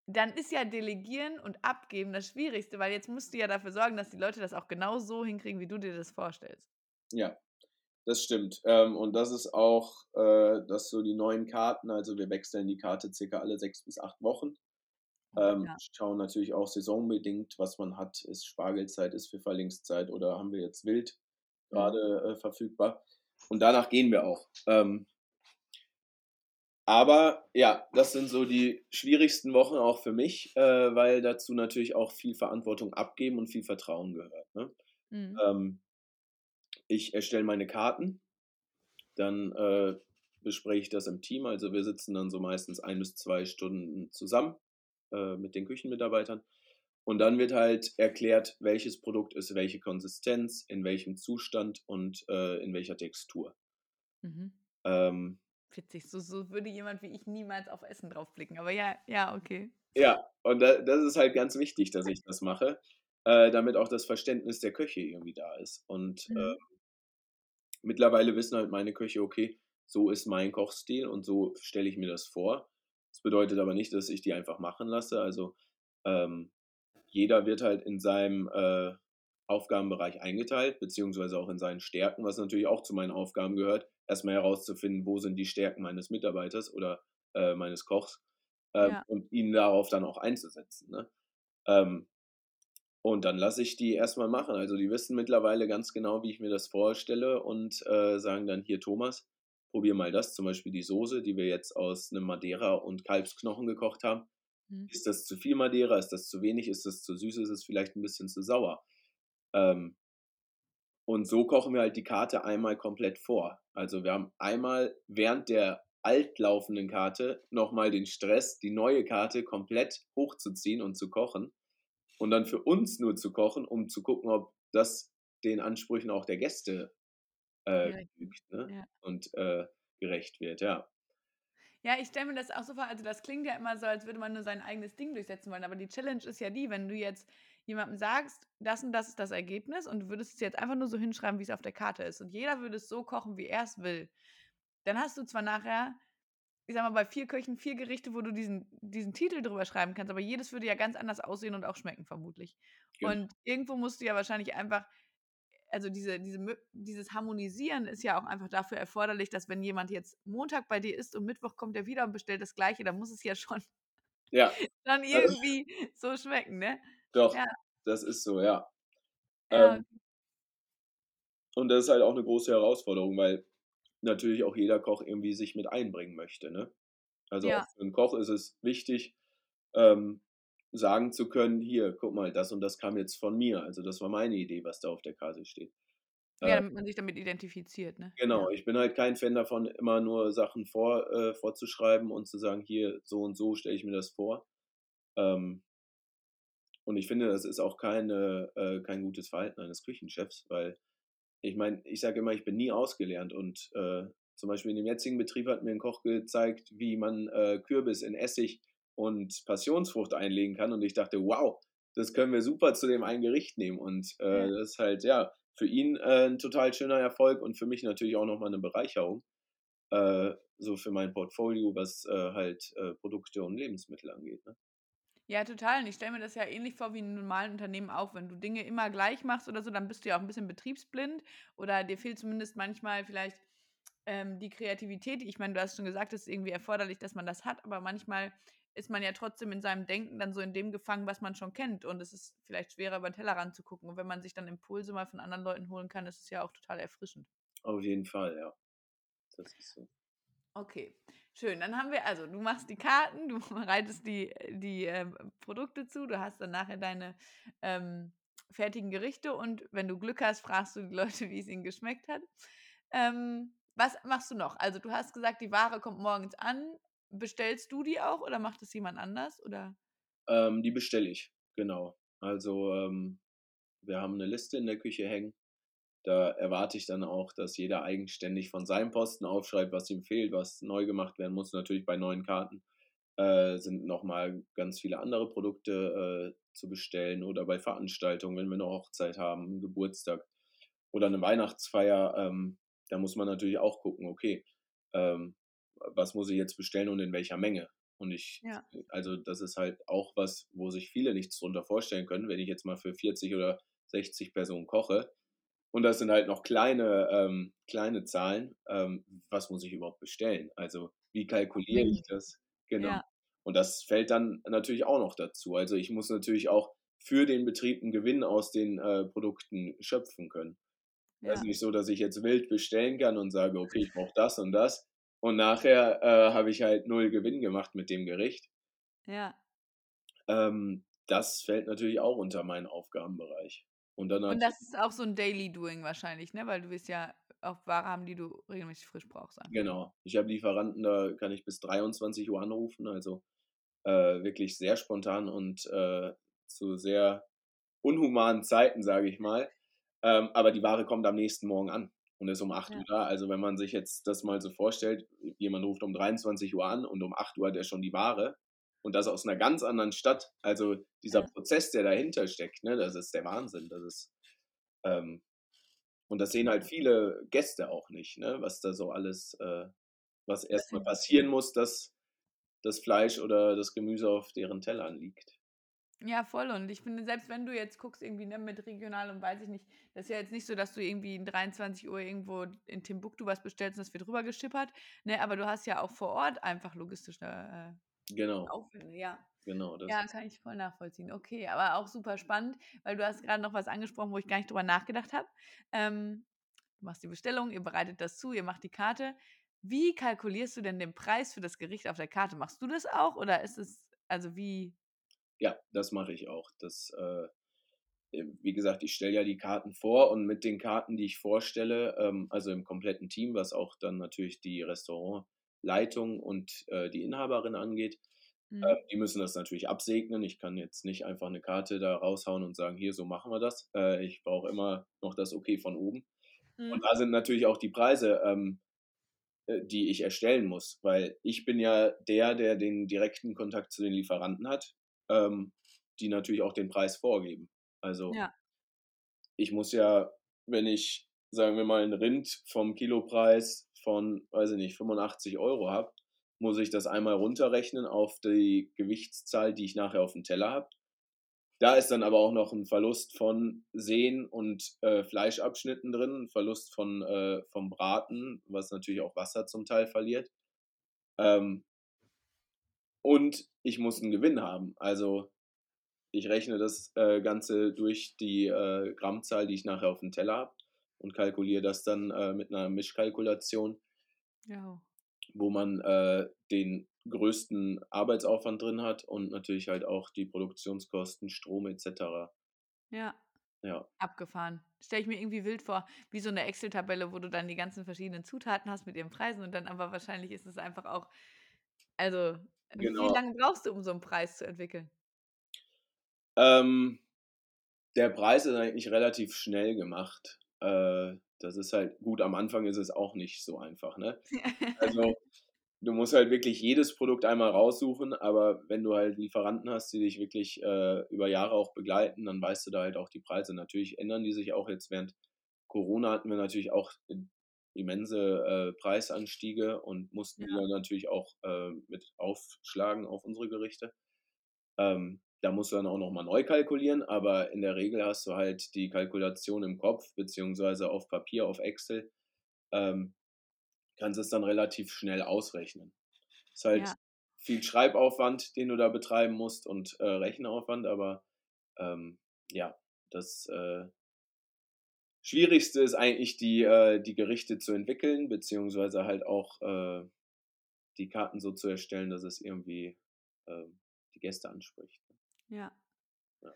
Dann ist ja Delegieren und Abgeben das Schwierigste, weil jetzt musst du ja dafür sorgen, dass die Leute das auch genau so hinkriegen, wie du dir das vorstellst. Ja, das stimmt. Ähm, und das ist auch, äh, dass so die neuen Karten, also wir wechseln die Karte circa alle sechs bis acht Wochen. Ähm, Ja. Schauen natürlich auch saisonbedingt, was man hat. Ist Spargelzeit, ist Pfifferlingszeit oder haben wir jetzt Wild Mhm. gerade äh, verfügbar. Und danach gehen wir auch. Ähm, aber ja, das sind so die schwierigsten Wochen auch für mich, äh, weil dazu natürlich auch viel Verantwortung abgeben und viel Vertrauen gehört. Ne? Mhm. Ähm, ich erstelle meine Karten, dann äh, bespreche ich das im Team. Also wir sitzen dann so meistens ein bis zwei Stunden zusammen äh, mit den Küchenmitarbeitern. Und dann wird halt erklärt, welches Produkt ist welche Konsistenz, in welchem Zustand und äh, in welcher Textur. Mhm. Ähm, Witzig, so, so würde jemand wie ich niemals auf Essen draufblicken. Aber ja, ja, okay. ja, und da, das ist halt ganz wichtig, dass ich das mache, äh, damit auch das Verständnis der Köche irgendwie da ist. Und Mhm. äh, mittlerweile wissen halt meine Köche, okay, so ist mein Kochstil und so stelle ich mir das vor. Das bedeutet aber nicht, dass ich die einfach machen lasse. Also ähm, jeder wird halt in seinem äh, Aufgabenbereich eingeteilt, beziehungsweise auch in seinen Stärken, was natürlich auch zu meinen Aufgaben gehört, erstmal herauszufinden, wo sind die Stärken meines Mitarbeiters oder äh, meines Kochs ähm, Ja. und ihn darauf dann auch einzusetzen. Ne? Ähm, und dann lasse ich die erstmal machen. Also die wissen mittlerweile ganz genau, wie ich mir das vorstelle und äh, sagen dann hier, Thomas, probier mal das, zum Beispiel die Soße, die wir jetzt aus einem Madeira und Kalbsknochen gekocht haben. Mhm. Ist das zu viel Madeira? Ist das zu wenig? Ist das zu süß? Ist es vielleicht ein bisschen zu sauer? Ähm, und so kochen wir halt die Karte einmal komplett vor. Also wir haben einmal während der altlaufenden Karte nochmal den Stress, die neue Karte komplett hochzuziehen und zu kochen. Und dann für uns nur zu kochen, um zu gucken, ob das den Ansprüchen auch der Gäste äh, Gerecht genügt ne? Ja. und äh, gerecht wird, ja. Ja, ich stelle mir das auch so vor, also das klingt ja immer so, als würde man nur sein eigenes Ding durchsetzen wollen, aber die Challenge ist ja die, wenn du jetzt jemandem sagst, das und das ist das Ergebnis und du würdest es jetzt einfach nur so hinschreiben, wie es auf der Karte ist und jeder würde es so kochen, wie er es will, dann hast du zwar nachher, ich sag mal, bei vier Köchen vier Gerichte, wo du diesen, diesen Titel drüber schreiben kannst, aber jedes würde ja ganz anders aussehen und auch schmecken, vermutlich. Genau. Und irgendwo musst du ja wahrscheinlich einfach also diese, diese, dieses Harmonisieren ist ja auch einfach dafür erforderlich, dass wenn jemand jetzt Montag bei dir ist und Mittwoch kommt er wieder und bestellt das Gleiche, dann muss es ja schon Ja, dann irgendwie so schmecken, ne? doch, Ja. das ist so, ja. Ja, Ähm, Und das ist halt auch eine große Herausforderung, weil natürlich auch jeder Koch irgendwie sich mit einbringen möchte. Ne? Also Ja. auch für einen Koch ist es wichtig, ähm, sagen zu können, hier, guck mal, das und das kam jetzt von mir. Also das war meine Idee, was da auf der Karte steht. ja, Äh, damit man sich damit identifiziert, ne? genau, ich bin halt kein Fan davon, immer nur Sachen vor, äh, vorzuschreiben und zu sagen, hier, so und so stelle ich mir das vor. Ähm, und ich finde, das ist auch keine, äh, kein gutes Verhalten eines Küchenchefs, weil ich meine, ich sage immer, ich bin nie ausgelernt und äh, zum Beispiel in dem jetzigen Betrieb hat mir ein Koch gezeigt, wie man äh, Kürbis in Essig und Passionsfrucht einlegen kann und ich dachte, wow, das können wir super zu dem einen Gericht nehmen und äh, Ja. das ist halt, ja, für ihn äh, ein total schöner Erfolg und für mich natürlich auch nochmal eine Bereicherung, äh, so für mein Portfolio, was äh, halt äh, Produkte und Lebensmittel angeht. Ne? Ja, total. Und ich stelle mir das ja ähnlich vor wie in einem normalen Unternehmen auch. Wenn du Dinge immer gleich machst oder so, dann bist du ja auch ein bisschen betriebsblind oder dir fehlt zumindest manchmal vielleicht ähm, die Kreativität. Ich meine, du hast schon gesagt, es ist irgendwie erforderlich, dass man das hat, aber manchmal ist man ja trotzdem in seinem Denken dann so in dem gefangen, was man schon kennt. Und es ist vielleicht schwerer, über den Tellerrand zu gucken. Und wenn man sich dann Impulse mal von anderen Leuten holen kann, ist es ja auch total erfrischend. Auf jeden Fall, ja. Das ist so. Okay, schön. Dann haben wir, also du machst die Karten, du bereitest die, die ähm, Produkte zu, du hast dann nachher deine ähm, fertigen Gerichte und wenn du Glück hast, fragst du die Leute, wie es ihnen geschmeckt hat. Ähm, was machst du noch? Also du hast gesagt, die Ware kommt morgens an. Bestellst du die auch oder macht es jemand anders? Oder? Ähm, die bestelle ich, genau. Also ähm, wir haben eine Liste in der Küche hängen. Da erwarte ich dann auch, dass jeder eigenständig von seinem Posten aufschreibt, was ihm fehlt, was neu gemacht werden muss. Natürlich bei neuen Karten äh, sind nochmal ganz viele andere Produkte äh, zu bestellen oder bei Veranstaltungen, wenn wir eine Hochzeit haben, einen Geburtstag oder eine Weihnachtsfeier. Ähm, da muss man natürlich auch gucken, okay, ähm, was muss ich jetzt bestellen und in welcher Menge. Und ich, Ja. also das ist halt auch was, wo sich viele nichts drunter vorstellen können, wenn ich jetzt mal für 40 oder 60 Personen koche. Und das sind halt noch kleine, ähm, kleine Zahlen. Ähm, was muss ich überhaupt bestellen? Also wie kalkuliere ich das? Genau. Ja. Und das fällt dann natürlich auch noch dazu. Also ich muss natürlich auch für den Betrieb einen Gewinn aus den äh, Produkten schöpfen können. Ja. Also nicht so, dass ich jetzt wild bestellen kann und sage, okay, ich brauche das und das. Und nachher äh, habe ich halt null Gewinn gemacht mit dem Gericht. ja. Ähm, das fällt natürlich auch unter meinen Aufgabenbereich. Und dann Und das ist auch so ein Daily Doing wahrscheinlich, ne? Weil du wirst ja auch Ware haben, die du regelmäßig frisch brauchst. einfach. Genau. Ich habe Lieferanten, da kann ich bis 23 Uhr anrufen, also äh, wirklich sehr spontan und äh, zu sehr unhumanen Zeiten, sage ich mal. Ähm, aber die Ware kommt am nächsten Morgen an und ist um 8 Ja. Uhr da. Also wenn man sich jetzt das mal so vorstellt, jemand ruft um 23 Uhr an und um 8 Uhr hat er schon die Ware und das aus einer ganz anderen Stadt. Also dieser Ja. Prozess, der dahinter steckt, ne, das ist der Wahnsinn. Das ist ähm, und das sehen halt viele Gäste auch nicht, ne, was da so alles, äh, was erstmal passieren muss, dass das Fleisch oder das Gemüse auf deren Tellern liegt. Ja, voll. Und ich finde, selbst wenn du jetzt guckst, irgendwie ne, mit regional und weiß ich nicht, das ist ja jetzt nicht so, dass du irgendwie um 23 Uhr irgendwo in Timbuktu was bestellst und das wird rüber geschippert. Ne, aber du hast ja auch vor Ort einfach logistische äh, Genau, Aufwände, ja. genau. Das Ja, kann ich voll nachvollziehen. Okay, aber auch super spannend, weil du hast gerade noch was angesprochen, wo ich gar nicht drüber nachgedacht habe. Ähm, du machst die Bestellung, ihr bereitet das zu, ihr macht die Karte. Wie kalkulierst du denn den Preis für das Gericht auf der Karte? Machst du das auch oder ist es, also wie? Ja, das mache ich auch. Das, äh, wie gesagt, ich stelle ja die Karten vor und mit den Karten, die ich vorstelle, ähm, also im kompletten Team, was auch dann natürlich die Restaurantleitung und äh, die Inhaberin angeht, Mhm. Äh, die müssen das natürlich absegnen. Ich kann jetzt nicht einfach eine Karte da raushauen und sagen, hier, so machen wir das. Äh, ich brauche immer noch das Okay von oben. Und Mhm. da sind natürlich auch die Preise, ähm, äh, die ich erstellen muss, weil ich bin ja der, der den direkten Kontakt zu den Lieferanten hat, ähm, die natürlich auch den Preis vorgeben. Also Ja, ich muss ja, wenn ich, sagen wir mal, ein Rind vom Kilopreis von, weiß ich nicht, 85 Euro habe, muss ich das einmal runterrechnen auf die Gewichtszahl, die ich nachher auf dem Teller habe. Da ist dann aber auch noch ein Verlust von Sehnen und äh, Fleischabschnitten drin, ein Verlust von, äh, vom Braten, was natürlich auch Wasser zum Teil verliert. Ähm, und ich muss einen Gewinn haben. Also ich rechne das äh, Ganze durch die äh, Grammzahl, die ich nachher auf dem Teller habe und kalkuliere das dann äh, mit einer Mischkalkulation, ja. wo man äh, den größten Arbeitsaufwand drin hat und natürlich halt auch die Produktionskosten, Strom etc. Ja, Ja, abgefahren. Stelle ich mir irgendwie wild vor, wie so eine Excel-Tabelle, wo du dann die ganzen verschiedenen Zutaten hast mit ihren Preisen und dann aber wahrscheinlich ist es einfach auch, also wie genau. lange brauchst du, um so einen Preis zu entwickeln? Ähm, der Preis ist eigentlich relativ schnell gemacht. Äh, das ist halt gut, am Anfang ist es auch nicht so einfach, ne? Also du musst halt wirklich jedes Produkt einmal raussuchen, aber wenn du halt Lieferanten hast, die dich wirklich äh, über Jahre auch begleiten, dann weißt du da halt auch die Preise. Natürlich ändern die sich auch jetzt während Corona hatten wir natürlich auch immense äh, Preisanstiege und mussten Ja. dann natürlich auch äh, mit aufschlagen auf unsere Gerichte. Ähm, da musst du dann auch nochmal neu kalkulieren, aber in der Regel hast du halt die Kalkulation im Kopf, beziehungsweise auf Papier, auf Excel. Ähm, kannst es dann relativ schnell ausrechnen. Ist halt Ja. viel Schreibaufwand, den du da betreiben musst und äh, Rechenaufwand, aber ähm, ja, das äh, Schwierigste ist eigentlich die, äh, die Gerichte zu entwickeln, beziehungsweise halt auch äh, die Karten so zu erstellen, dass es irgendwie ähm, die Gäste anspricht. Ja. Ja.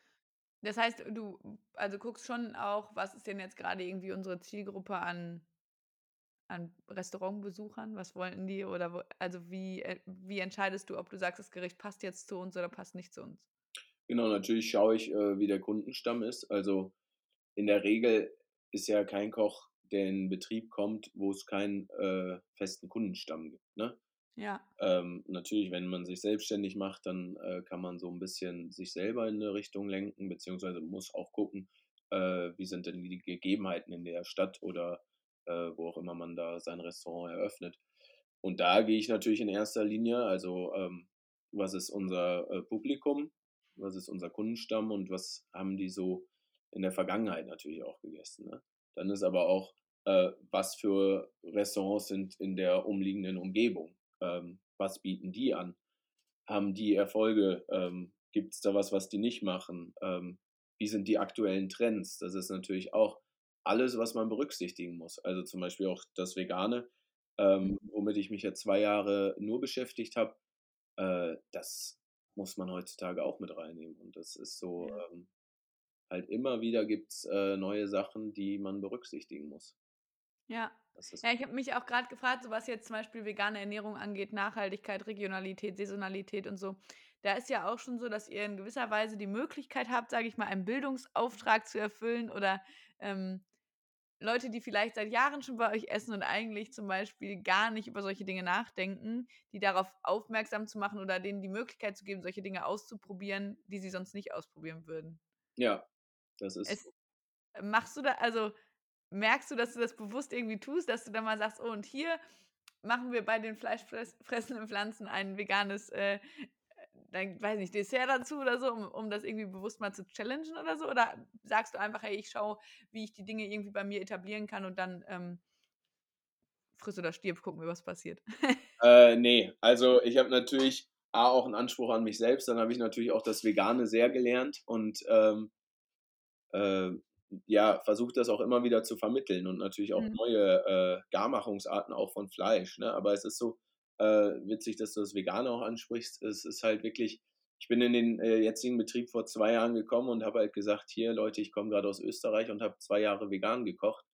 Das heißt, du also guckst schon auch, was ist denn jetzt gerade irgendwie unsere Zielgruppe an an Restaurantbesuchern? Was wollen die oder wo also wie äh, wie entscheidest du, ob du sagst, das Gericht passt jetzt zu uns oder passt nicht zu uns? Genau, natürlich schaue ich, äh, wie der Kundenstamm ist. Also, in der Regel ist ja kein Koch, der in Betrieb kommt, wo es keinen, äh, festen Kundenstamm gibt, ne? Ja. Ähm, natürlich, wenn man sich selbstständig macht, dann, äh, kann man so ein bisschen sich selber in 'ne Richtung lenken, beziehungsweise muss auch gucken, äh, wie sind denn die Gegebenheiten in der Stadt oder, äh, wo auch immer man da sein Restaurant eröffnet. Und da gehe ich natürlich in erster Linie also, ähm, was ist unser, äh, Publikum? Was ist unser Kundenstamm und was haben die so in der Vergangenheit natürlich auch gegessen, ne? Dann ist aber auch, äh, was für Restaurants sind in der umliegenden Umgebung? Ähm, was bieten die an? Haben die Erfolge? Ähm, Gibt es da was, was die nicht machen? Ähm, wie sind die aktuellen Trends? Das ist natürlich auch alles, was man berücksichtigen muss. Also zum Beispiel auch das Vegane, ähm, womit ich mich ja zwei Jahre nur beschäftigt habe, äh, das muss man heutzutage auch mit reinnehmen. Und das ist so, ähm, halt immer wieder gibt's äh, neue Sachen, die man berücksichtigen muss. Ja. Ja, ich habe mich auch gerade gefragt, so was jetzt zum Beispiel vegane Ernährung angeht, Nachhaltigkeit, Regionalität, Saisonalität und so. Da ist ja auch schon so, dass ihr in gewisser Weise die Möglichkeit habt, sage ich mal, einen Bildungsauftrag zu erfüllen oder, ähm, Leute, die vielleicht seit Jahren schon bei euch essen und eigentlich zum Beispiel gar nicht über solche Dinge nachdenken, die darauf aufmerksam zu machen oder denen die Möglichkeit zu geben, solche Dinge auszuprobieren, die sie sonst nicht ausprobieren würden. Ja, das ist Es machst du da also, merkst du, dass du das bewusst irgendwie tust, dass du dann mal sagst: „Oh, und hier machen wir bei den fleischfress fressenden Pflanzen ein veganes, äh, dann weiß nicht, Dessert dazu oder so“, um um das irgendwie bewusst mal zu challengen oder so? Oder sagst du einfach: „Hey, ich schaue, wie ich die Dinge irgendwie bei mir etablieren kann und dann, ähm“ „friss oder stirb, gucken wir, was passiert.“ Äh, ne, also ich habe natürlich A auch 'n Anspruch an mich selbst, dann habe ich natürlich auch das Vegane sehr gelernt und, ähm, äh, ja, versuche das auch immer wieder zu vermitteln und natürlich auch Mhm. neue, äh, Garmachungsarten auch von Fleisch, ne? Aber es ist so, äh, witzig, dass du das Vegane auch ansprichst. Es ist halt wirklich ich bin in den, äh, jetzigen Betrieb vor 2 Jahren gekommen und habe halt gesagt: „Hier Leute, ich komme grad aus Österreich und habe 2 Jahre vegan gekocht.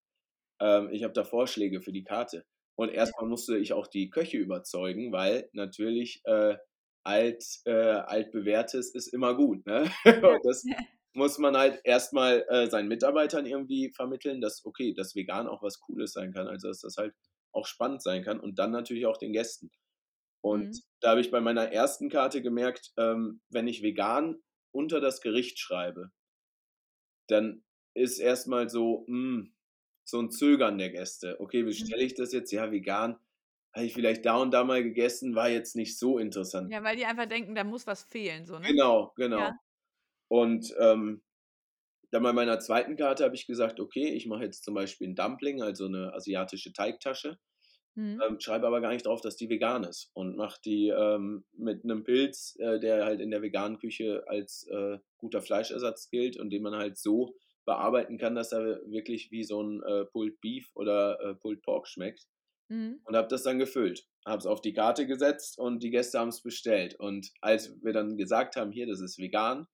Ähm, ich habe da Vorschläge für die Karte.“ Und Ja. erst mal musste ich auch die Köche überzeugen, weil natürlich, äh, alt äh, altbewährtes ist immer gut, ne? Und das muss man halt erst mal, äh, seinen Mitarbeitern irgendwie vermitteln, dass, okay, dass vegan auch was Cooles sein kann, also dass das halt auch spannend sein kann und dann natürlich auch den Gästen. Und Mhm. da habe ich bei meiner ersten Karte gemerkt, ähm, wenn ich vegan unter das Gericht schreibe dann ist erst mal so, hm, so 'n Zögern der Gäste. Okay, wie Mhm. stelle ich das jetzt? Ja, vegan, habe ich vielleicht da und da mal gegessen, war jetzt nicht so interessant. Ja, weil die einfach denken, da muss was fehlen so, ne? Genau, genau. Ja. Und, ähm, dann bei meiner zweiten Karte habe ich gesagt: „Okay, ich mache jetzt zum Beispiel 'n Dumpling, also 'ne asiatische Teigtasche, Mhm. ähm, schreibe aber gar nicht drauf, dass die vegan ist und mache die, ähm, mit 'nem Pilz, äh, der halt in der veganen Küche als, äh, guter Fleischersatz gilt und den man halt so bearbeiten kann, dass er wirklich wie so 'n, äh, Pulled Beef oder, äh, Pulled Pork schmeckt.“ Mhm. Und habe das dann gefüllt. Habe es auf die Karte gesetzt und die Gäste haben's bestellt. Und als wir dann gesagt haben: „Hier, das ist vegan“,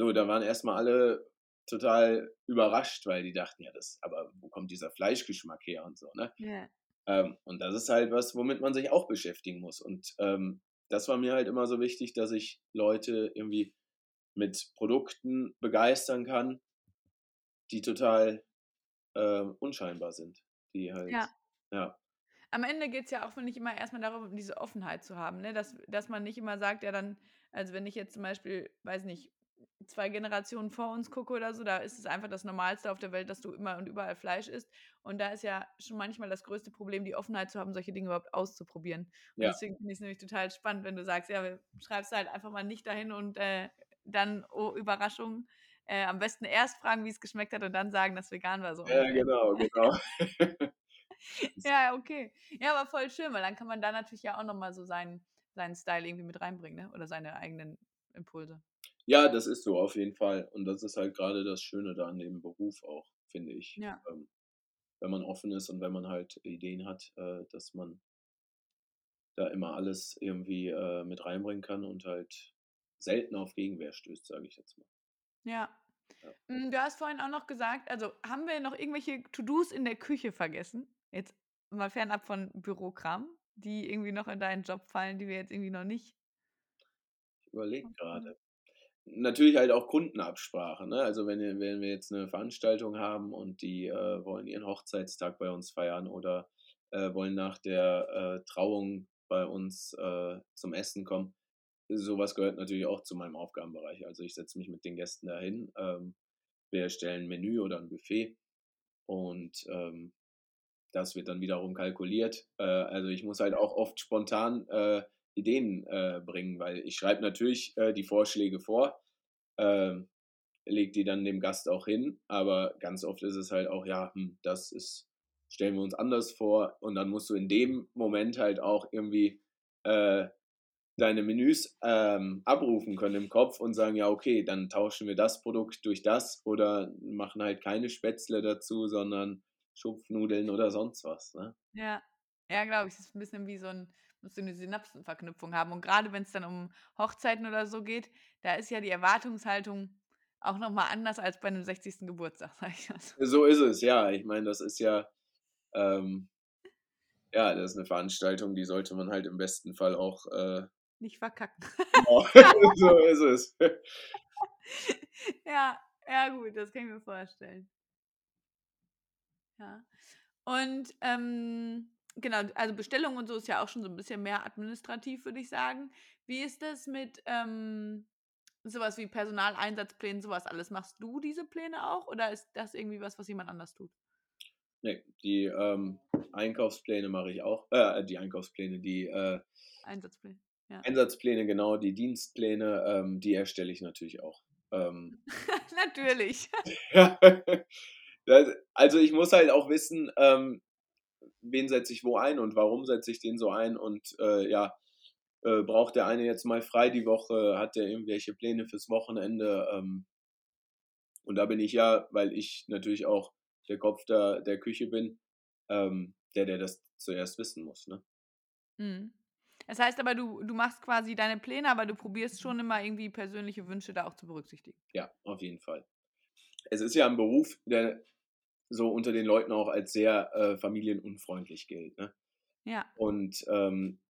so, da waren erst mal alle total überrascht, weil die dachten: „Ja, das aber wo kommt dieser Fleischgeschmack her?“ und so, ne? Ja. Ähm, und das ist halt was, womit man sich auch beschäftigen muss. Und, ähm, das war mir halt immer so wichtig, dass ich Leute irgendwie mit Produkten begeistern kann die total, äh, unscheinbar sind, die halt Ja. ja. Am Ende geht's ja auch, finde ich, immer erst mal darum, diese Offenheit zu haben, ne? Dass dass man nicht immer sagt, ja dann also wenn ich jetzt zum Beispiel, weiß nicht, 2 Generationen vor uns gucke oder so, da ist es einfach das Normalste auf der Welt, dass du immer und überall Fleisch isst. Und da ist ja schon manchmal das größte Problem, die Offenheit zu haben, solche Dinge überhaupt auszuprobieren. Und Ja. deswegen finde ich's nämlich total spannend, wenn du sagst, ja, we schreibst halt einfach mal nicht dahin und, äh, dann, oh, Überraschung, äh, am besten erst fragen, wie's geschmeckt hat und dann sagen, dass vegan war, so Ja, genau, genau. Ja, okay. Ja, aber voll schön, weil dann kann man da natürlich ja auch noch mal so seinen seinen Style irgendwie mit reinbringen, ne? Oder seine eigenen Impulse. Ja, das ist so, auf jeden Fall. Und das ist halt grade das Schöne da an dem Beruf auch, finde ich. Ja. Ähm, wenn man offen ist und wenn man halt Ideen hat, äh, dass man da immer alles irgendwie äh, mit reinbringen kann und halt selten auf Gegenwehr stößt, sage ich jetzt mal. Ja. ja. Hm, du hast vorhin auch noch gesagt, also haben wir noch irgendwelche To-Dos in der Küche vergessen? Jetzt mal fernab von Bürokram, die irgendwie noch in deinen Job fallen, die wir jetzt irgendwie noch nicht. Ich überlege gerade. Natürlich halt auch Kundenabsprache. Ne? Also wenn, wenn wir jetzt eine Veranstaltung haben und die äh, wollen ihren Hochzeitstag bei uns feiern oder äh, wollen nach der äh, Trauung bei uns äh, zum Essen kommen, sowas gehört natürlich auch zu meinem Aufgabenbereich. Also ich setze mich mit den Gästen dahin, ähm, wir erstellen ein Menü oder ein Buffet und ähm, das wird dann wiederum kalkuliert. Äh, also ich muss halt auch oft spontan äh, Ideen äh, bringen, weil ich schreibe natürlich äh, die Vorschläge vor, äh, lege die dann dem Gast auch hin, aber ganz oft ist es halt auch, ja, hm, das ist, stellen wir uns anders vor und dann musst du in dem Moment halt auch irgendwie äh, deine Menüs ähm, abrufen können im Kopf und sagen, ja, okay, dann tauschen wir das Produkt durch das oder machen halt keine Spätzle dazu, sondern Schupfnudeln oder sonst was. Ne? Ja, ja, glaube ich. Es ist ein bisschen wie so ein, musst du eine Synapsenverknüpfung haben. Und gerade wenn es dann um Hochzeiten oder so geht, da ist ja die Erwartungshaltung auch nochmal anders als bei einem 60. Geburtstag, sag ich mal. So ist es, ja. Ich meine, das ist ja, ähm, ja, das ist eine Veranstaltung, die sollte man halt im besten Fall auch äh, nicht verkacken. Genau. so ist es. ja, ja, gut, das kann ich mir vorstellen. Ja. Und ähm, genau, also Bestellung und so ist ja auch schon so ein bisschen mehr administrativ, würde ich sagen. Wie ist das mit ähm, sowas wie Personaleinsatzplänen, sowas alles? Machst du diese Pläne auch oder ist das irgendwie was, was jemand anders tut? Nee, die ähm, Einkaufspläne mache ich auch. Äh, die Einkaufspläne, die äh, Einsatzpläne. Ja. Einsatzpläne, genau, die Dienstpläne, ähm, die erstelle ich natürlich auch. Ähm, natürlich. also ich muss halt auch wissen, ähm, wen setze ich wo ein und warum setze ich den so ein und äh, ja, äh, braucht der eine jetzt mal frei die Woche, hat der irgendwelche Pläne fürs Wochenende ähm, und da bin ich ja, weil ich natürlich auch der Kopf der, der Küche bin, ähm, der, der das zuerst wissen muss. Ne? Mhm. Das heißt aber, du, du machst quasi deine Pläne, aber du probierst schon immer irgendwie persönliche Wünsche da auch zu berücksichtigen. Ja, auf jeden Fall. Es ist ja ein Beruf, der so unter den Leuten auch als sehr äh, familienunfreundlich gilt. Ne? Ja. Und ähm,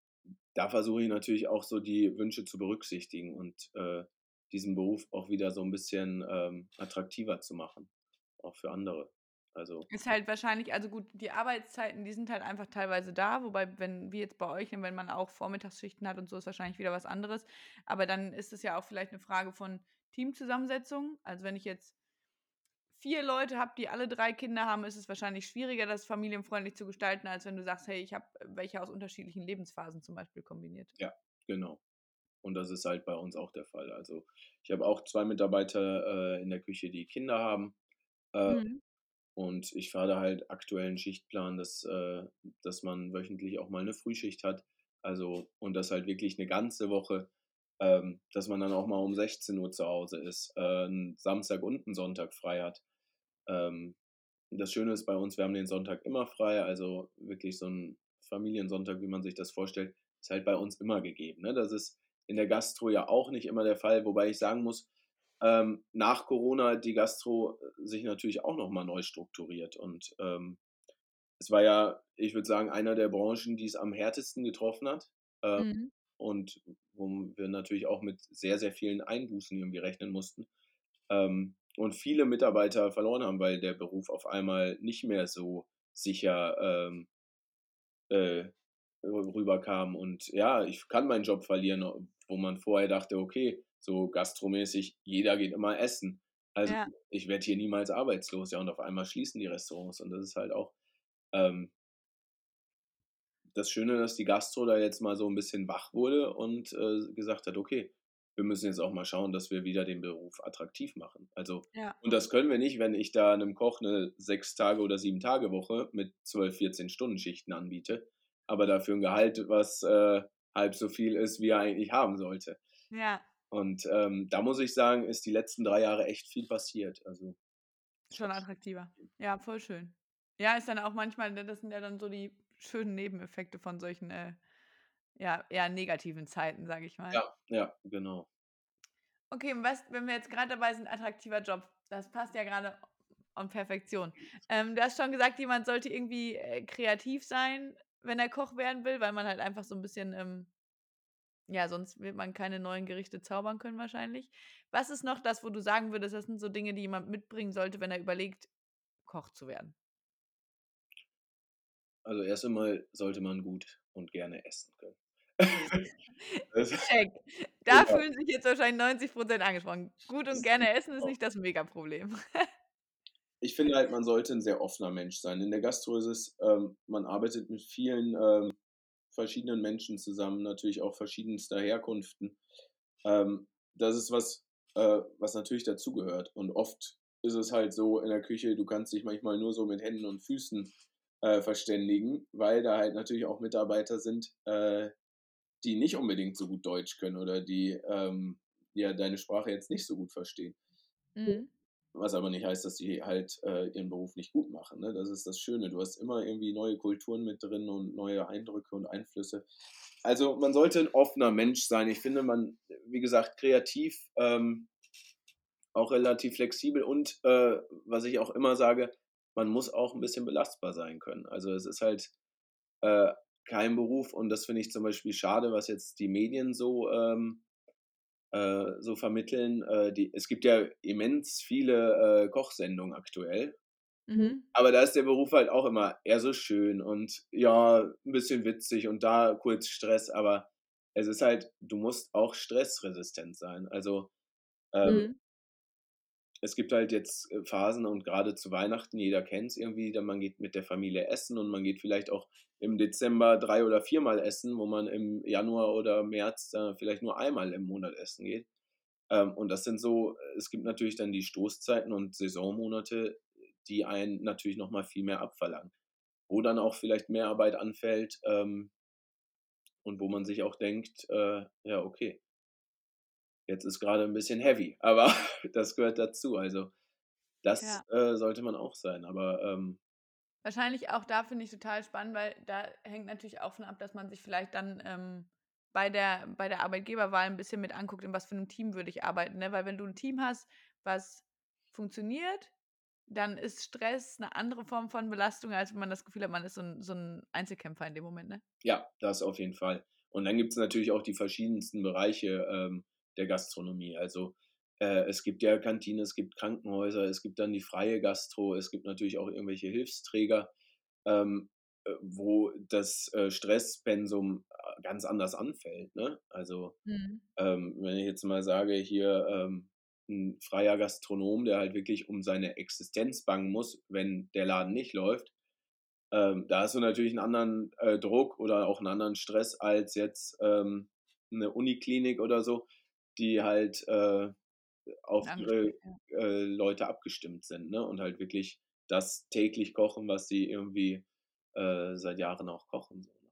da versuche ich natürlich auch so die Wünsche zu berücksichtigen und äh, diesen Beruf auch wieder so ein bisschen ähm, attraktiver zu machen, auch für andere. Also ist halt wahrscheinlich, also gut, die Arbeitszeiten, die sind halt einfach teilweise da, wobei, wenn wie jetzt bei euch, wenn man auch Vormittagsschichten hat und so, ist wahrscheinlich wieder was anderes. Aber dann ist es ja auch vielleicht eine Frage von Teamzusammensetzung. Also wenn ich jetzt vier Leute habe, die alle drei Kinder haben, ist es wahrscheinlich schwieriger, das familienfreundlich zu gestalten, als wenn du sagst, hey, ich habe welche aus unterschiedlichen Lebensphasen zum Beispiel kombiniert. Ja, genau. Und das ist halt bei uns auch der Fall. Also ich habe auch zwei Mitarbeiter äh, in der Küche, die Kinder haben. Äh, mhm. Und ich fahre da halt aktuellen Schichtplan, dass, äh, dass man wöchentlich auch mal eine Frühschicht hat. Also, und das halt wirklich eine ganze Woche, ähm, dass man dann auch mal um 16 Uhr zu Hause ist, äh, einen Samstag und einen Sonntag frei hat. Ähm, das Schöne ist bei uns, wir haben den Sonntag immer frei, also wirklich so ein Familiensonntag, wie man sich das vorstellt, ist halt bei uns immer gegeben. Ne? Das ist in der Gastro ja auch nicht immer der Fall, wobei ich sagen muss, ähm, nach Corona die Gastro äh, sich natürlich auch nochmal neu strukturiert. Und ähm, es war ja, ich würde sagen, einer der Branchen, die es am härtesten getroffen hat. Äh, mhm. Und wo wir natürlich auch mit sehr, sehr vielen Einbußen irgendwie rechnen mussten. Ähm, und viele Mitarbeiter verloren haben, weil der Beruf auf einmal nicht mehr so sicher ähm, äh, rüberkam. Und ja, ich kann meinen Job verlieren, wo man vorher dachte, okay, so gastromäßig, jeder geht immer essen. Also ja. ich werde hier niemals arbeitslos, ja, und auf einmal schließen die Restaurants. Und das ist halt auch ähm, das Schöne, dass die Gastro da jetzt mal so ein bisschen wach wurde und äh, gesagt hat, okay, wir müssen jetzt auch mal schauen, dass wir wieder den Beruf attraktiv machen. Also, ja. und das können wir nicht, wenn ich da einem Koch eine sechs Tage oder sieben Tage Woche mit 12, 14 Stunden Schichten anbiete, aber dafür ein Gehalt, was äh, halb so viel ist, wie er eigentlich haben sollte. Ja. Und ähm, da muss ich sagen, ist die letzten drei Jahre echt viel passiert. Also schon attraktiver. Ja, voll schön. Ja, ist dann auch manchmal, ne, das sind ja dann so die schönen Nebeneffekte von solchen äh, ja, eher negativen Zeiten, sage ich mal. Ja, ja, genau. Okay, was, wenn wir jetzt gerade dabei sind, attraktiver Job, das passt ja gerade an Perfektion. Ähm, du hast schon gesagt, jemand sollte irgendwie äh, kreativ sein, wenn er Koch werden will, weil man halt einfach so ein bisschen, ähm, ja, sonst wird man keine neuen Gerichte zaubern können wahrscheinlich. Was ist noch das, wo du sagen würdest, das sind so Dinge, die jemand mitbringen sollte, wenn er überlegt, Koch zu werden? Also erst einmal sollte man gut und gerne essen können. Check. Da genau. fühlen sich jetzt wahrscheinlich 90 Prozent angesprochen. Gut und gerne essen ist nicht das Megaproblem. ich finde halt, man sollte ein sehr offener Mensch sein. In der Gastro ist es, ähm, man arbeitet mit vielen ähm, verschiedenen Menschen zusammen, natürlich auch verschiedenster Herkunften. Ähm, das ist was, äh, was natürlich dazugehört. Und oft ist es halt so in der Küche, du kannst dich manchmal nur so mit Händen und Füßen äh, verständigen, weil da halt natürlich auch Mitarbeiter sind, äh, die nicht unbedingt so gut Deutsch können oder die ähm, ja deine Sprache jetzt nicht so gut verstehen. Mhm. Was aber nicht heißt, dass sie halt äh, ihren Beruf nicht gut machen. Ne? Das ist das Schöne. Du hast immer irgendwie neue Kulturen mit drin und neue Eindrücke und Einflüsse. Also man sollte ein offener Mensch sein. Ich finde, man, wie gesagt, kreativ, ähm, auch relativ flexibel und äh, was ich auch immer sage, man muss auch ein bisschen belastbar sein können. Also es ist halt äh, kein Beruf und das finde ich zum Beispiel schade, was jetzt die Medien so, ähm, äh, so vermitteln. Äh, die, es gibt ja immens viele äh, Kochsendungen aktuell. Mhm. Aber da ist der Beruf halt auch immer eher so schön und ja, ein bisschen witzig und da kurz Stress, aber es ist halt, du musst auch stressresistent sein. Also ähm, mhm es gibt halt jetzt äh, Phasen und gerade zu Weihnachten, jeder kennt es irgendwie, man geht mit der Familie essen und man geht vielleicht auch im Dezember drei oder viermal essen, wo man im Januar oder März äh, vielleicht nur einmal im Monat essen geht. Ähm, und das sind so, es gibt natürlich dann die Stoßzeiten und Saisonmonate, die einen natürlich nochmal viel mehr abverlangen. Wo dann auch vielleicht mehr Arbeit anfällt ähm, und wo man sich auch denkt, äh, ja, okay, Jetzt ist gerade ein bisschen heavy, aber das gehört dazu. Also das ja. äh, sollte man auch sein. Aber ähm, wahrscheinlich auch da finde ich total spannend, weil da hängt natürlich auch von ab, dass man sich vielleicht dann ähm, bei der bei der Arbeitgeberwahl ein bisschen mit anguckt, in was für einem Team würde ich arbeiten. Ne? Weil wenn du ein Team hast, was funktioniert, dann ist Stress eine andere Form von Belastung, als wenn man das Gefühl hat, man ist so ein, so ein Einzelkämpfer in dem Moment. Ne? Ja, das auf jeden Fall. Und dann gibt es natürlich auch die verschiedensten Bereiche. Ähm, der Gastronomie. Also äh, es gibt ja Kantine, es gibt Krankenhäuser, es gibt dann die freie Gastro, es gibt natürlich auch irgendwelche Hilfsträger, ähm, äh, wo das äh, Stresspensum äh, ganz anders anfällt. Ne? Also mhm. ähm, wenn ich jetzt mal sage, hier ähm, ein freier Gastronom, der halt wirklich um seine Existenz bangen muss, wenn der Laden nicht läuft, ähm, da hast du natürlich einen anderen äh, Druck oder auch einen anderen Stress als jetzt ähm, eine Uniklinik oder so, die halt äh, auf ihre äh, Leute abgestimmt sind ne? und halt wirklich das täglich kochen, was sie irgendwie äh, seit Jahren auch kochen. So, ne?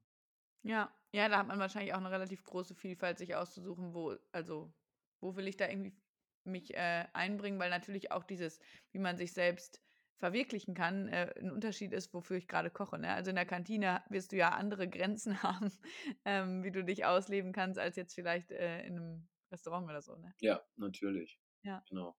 Ja, ja, da hat man wahrscheinlich auch eine relativ große Vielfalt, sich auszusuchen, wo, also, wo will ich da irgendwie mich äh, einbringen, weil natürlich auch dieses, wie man sich selbst verwirklichen kann, äh, ein Unterschied ist, wofür ich gerade koche. Ne? Also in der Kantine wirst du ja andere Grenzen haben, ähm, wie du dich ausleben kannst, als jetzt vielleicht äh, in einem Restaurant oder so, ne? Ja, natürlich. Ja. Genau.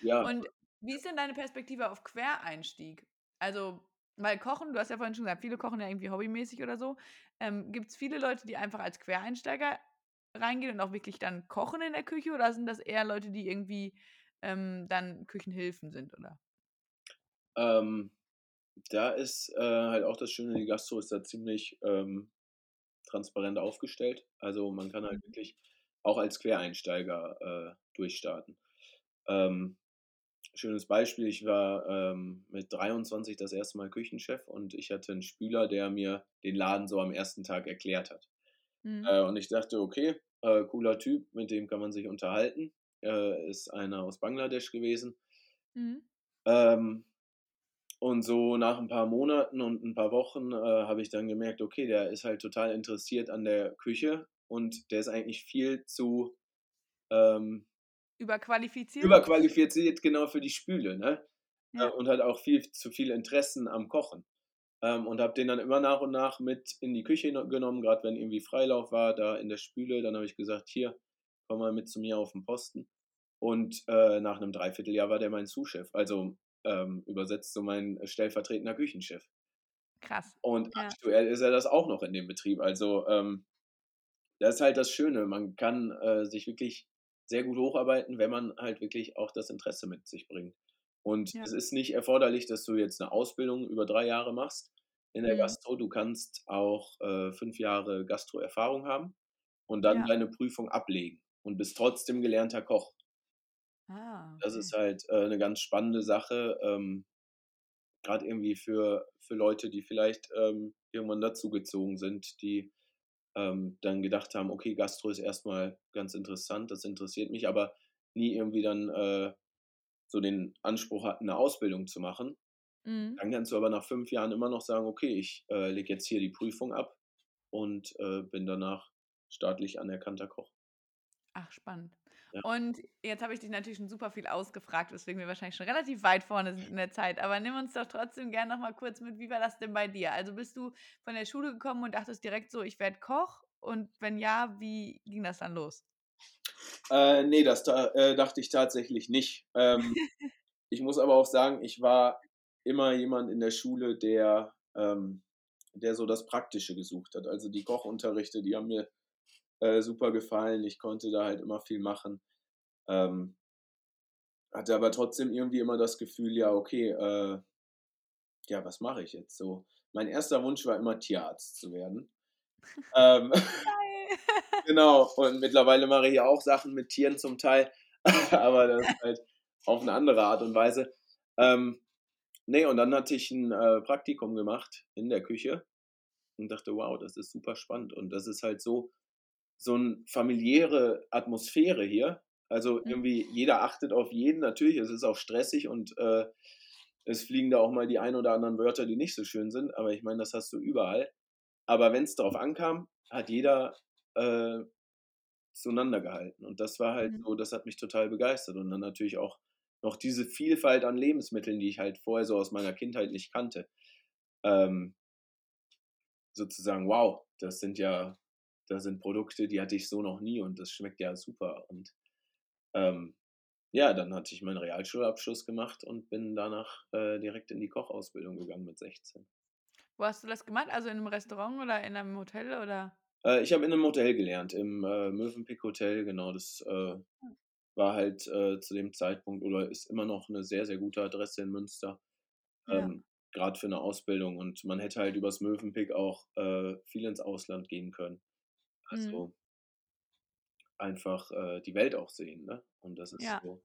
Ja. Und wie ist denn deine Perspektive auf Quereinstieg? Also, weil Kochen, du hast ja vorhin schon gesagt, viele kochen ja irgendwie hobbymäßig oder so. Ähm, Gibt es viele Leute, die einfach als Quereinsteiger reingehen und auch wirklich dann kochen in der Küche oder sind das eher Leute, die irgendwie ähm, dann Küchenhilfen sind, oder? Ähm, da ist äh, halt auch das Schöne, die Gastro ist da ziemlich ähm, transparent aufgestellt. Also man kann halt mhm. wirklich auch als Quereinsteiger äh, durchstarten. Ähm, schönes Beispiel, ich war ähm, mit 23 das erste Mal Küchenchef und ich hatte einen Spüler, der mir den Laden so am ersten Tag erklärt hat. Mhm. Äh, und ich dachte, okay, äh, cooler Typ, mit dem kann man sich unterhalten. Äh, ist einer aus Bangladesch gewesen. Mhm. Ähm, und so nach ein paar Monaten und ein paar Wochen äh, habe ich dann gemerkt, okay, der ist halt total interessiert an der Küche und der ist eigentlich viel zu ähm, überqualifiziert. Überqualifiziert genau für die Spüle, ne? Äh, ja. Und hat auch viel zu viel Interessen am Kochen. ähm, und habe den dann immer nach und nach mit in die Küche genommen, gerade wenn irgendwie Freilauf war, da in der Spüle. Dann habe ich gesagt, hier, komm mal mit zu mir auf den Posten. Und äh, nach einem Dreivierteljahr war der mein Zuschef, also ähm, übersetzt so mein stellvertretender Küchenchef. Krass. Und Ja. aktuell ist er das auch noch in dem Betrieb. Also ähm, das ist halt das Schöne. Man kann äh, sich wirklich sehr gut hocharbeiten, wenn man halt wirklich auch das Interesse mit sich bringt. Und Ja. es ist nicht erforderlich, dass du jetzt eine Ausbildung über drei Jahre machst in der Mhm. Gastro. Du kannst auch äh, fünf Jahre Gastro-Erfahrung haben und dann Ja. deine Prüfung ablegen und bist trotzdem gelernter Koch. Ah, Das okay. ist halt äh, eine ganz spannende Sache, ähm, gerade irgendwie für, für Leute, die vielleicht ähm, irgendwann dazugezogen sind, die ähm, dann gedacht haben, okay, Gastro ist erstmal ganz interessant, das interessiert mich, aber nie irgendwie dann äh, so den Anspruch hatten, eine Ausbildung zu machen. Mhm. Dann kannst du aber nach fünf Jahren immer noch sagen, okay, ich äh, lege jetzt hier die Prüfung ab und äh, bin danach staatlich anerkannter Koch. Ach, spannend. Ja. Und jetzt habe ich dich natürlich schon super viel ausgefragt, weswegen wir wahrscheinlich schon relativ weit vorne sind in der Zeit. Aber nimm uns doch trotzdem gerne noch mal kurz mit, wie war das denn bei dir? Also bist du von der Schule gekommen und dachtest direkt so, ich werde Koch? Und wenn ja, wie ging das dann los? Äh, nee, das da, äh, dachte ich tatsächlich nicht. Ähm, ich muss aber auch sagen, ich war immer jemand in der Schule, der, ähm, der so das Praktische gesucht hat. Also die Kochunterrichte, die haben mir äh, super gefallen. Ich konnte da halt immer viel machen. Ähm, hatte aber trotzdem irgendwie immer das Gefühl, ja, okay, äh, ja, was mache ich jetzt so? Mein erster Wunsch war immer Tierarzt zu werden. ähm. Genau, und mittlerweile mache ich ja auch Sachen mit Tieren zum Teil, aber das ist halt auf eine andere Art und Weise. Ähm, nee, und dann hatte ich ein äh, Praktikum gemacht in der Küche und dachte, wow, das ist super spannend. Und das ist halt so, so eine familiäre Atmosphäre hier. Also Mhm. irgendwie jeder achtet auf jeden. Natürlich, es ist auch stressig und äh, es fliegen da auch mal die ein oder anderen Wörter, die nicht so schön sind. Aber ich meine, das hast du überall. Aber wenn es darauf ankam, hat jeder äh, zueinander gehalten. Und das war halt Mhm. so, das hat mich total begeistert. Und dann natürlich auch noch diese Vielfalt an Lebensmitteln, die ich halt vorher so aus meiner Kindheit nicht kannte. Ähm, sozusagen, wow, das sind ja, das sind Produkte, die hatte ich so noch nie und das schmeckt ja super. Und ähm, ja, dann hatte ich meinen Realschulabschluss gemacht und bin danach äh, direkt in die Kochausbildung gegangen mit 16. Wo hast du das gemacht? Also in einem Restaurant oder in einem Hotel oder? Äh, ich habe in einem Hotel gelernt, im äh, Mövenpick Hotel, genau. Das äh, war halt äh, zu dem Zeitpunkt oder ist immer noch eine sehr, sehr gute Adresse in Münster. Ja. Ähm, Gerade für eine Ausbildung. Und man hätte halt übers Mövenpick auch äh, viel ins Ausland gehen können. Mhm. Also einfach äh, die Welt auch sehen. Ne? Und das ist Ja. so.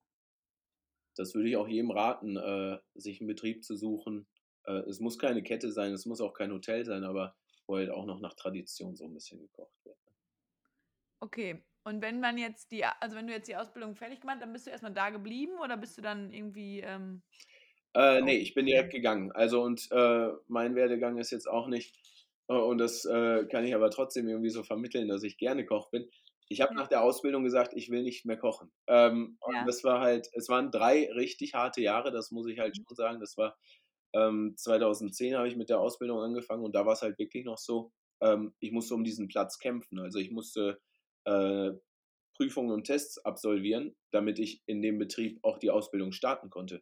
Das würde ich auch jedem raten, äh, sich einen Betrieb zu suchen. Äh, es muss keine Kette sein, es muss auch kein Hotel sein, aber wo halt auch noch nach Tradition so ein bisschen gekocht wird. Okay. Und wenn man jetzt die, also wenn du jetzt die Ausbildung fertig gemacht, dann bist du erstmal da geblieben oder bist du dann irgendwie ähm, Äh, nee, ich bin direkt gegangen. Also und äh, mein Werdegang ist jetzt auch nicht, und das äh, kann ich aber trotzdem irgendwie so vermitteln, dass ich gerne Koch bin. Ich habe Ja. nach der Ausbildung gesagt, ich will nicht mehr kochen. Ähm, Ja. Und das war halt, es waren drei richtig harte Jahre, das muss ich halt Mhm. schon sagen. Das war ähm, 2010 habe ich mit der Ausbildung angefangen und da war es halt wirklich noch so, ähm, ich musste um diesen Platz kämpfen. Also ich musste äh, Prüfungen und Tests absolvieren, damit ich in dem Betrieb auch die Ausbildung starten konnte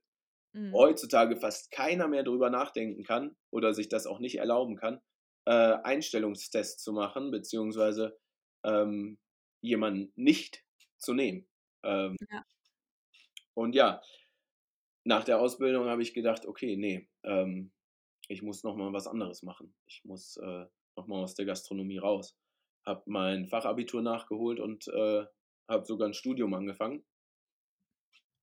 mhm. heutzutage fast keiner mehr drüber nachdenken kann oder sich das auch nicht erlauben kann, äh, Einstellungstests zu machen, beziehungsweise ähm, jemanden nicht zu nehmen. Ähm, Ja. Und ja, nach der Ausbildung habe ich gedacht, okay, nee, ähm, ich muss nochmal was anderes machen. Ich muss äh, nochmal aus der Gastronomie raus. Habe mein Fachabitur nachgeholt und äh, habe sogar ein Studium angefangen.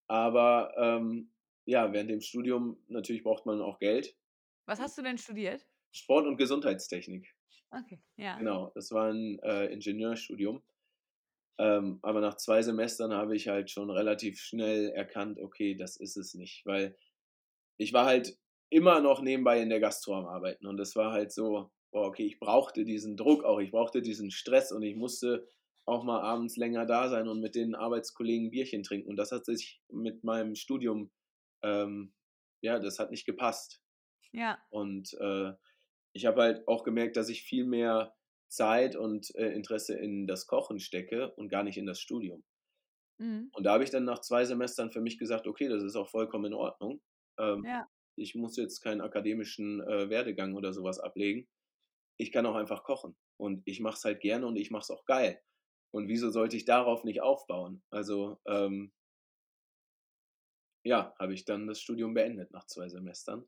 Aber ähm, ja, während dem Studium natürlich braucht man auch Geld. Was hast du denn studiert? Sport- und Gesundheitstechnik. Okay, ja. Genau, das war ein äh, Ingenieurstudium. Ähm, aber nach zwei Semestern habe ich halt schon relativ schnell erkannt, okay, das ist es nicht, weil ich war halt immer noch nebenbei in der Gastro am Arbeiten und es war halt so, boah, okay, ich brauchte diesen Druck auch, ich brauchte diesen Stress und ich musste auch mal abends länger da sein und mit den Arbeitskollegen Bierchen trinken und das hat sich mit meinem Studium, ähm, ja, das hat nicht gepasst. Ja. Und äh, ich habe halt auch gemerkt, dass ich viel mehr Zeit und äh, Interesse in das Kochen stecke und gar nicht in das Studium. Mhm. Und da habe ich dann nach zwei Semestern für mich gesagt, okay, das ist auch vollkommen in Ordnung. Ähm, Ja. ich muss jetzt keinen akademischen äh, Werdegang oder sowas ablegen. Ich kann auch einfach kochen. Und ich mache es halt gerne und ich mache es auch geil. Und wieso sollte ich darauf nicht aufbauen? Also, ähm, ja, habe ich dann das Studium beendet nach zwei Semestern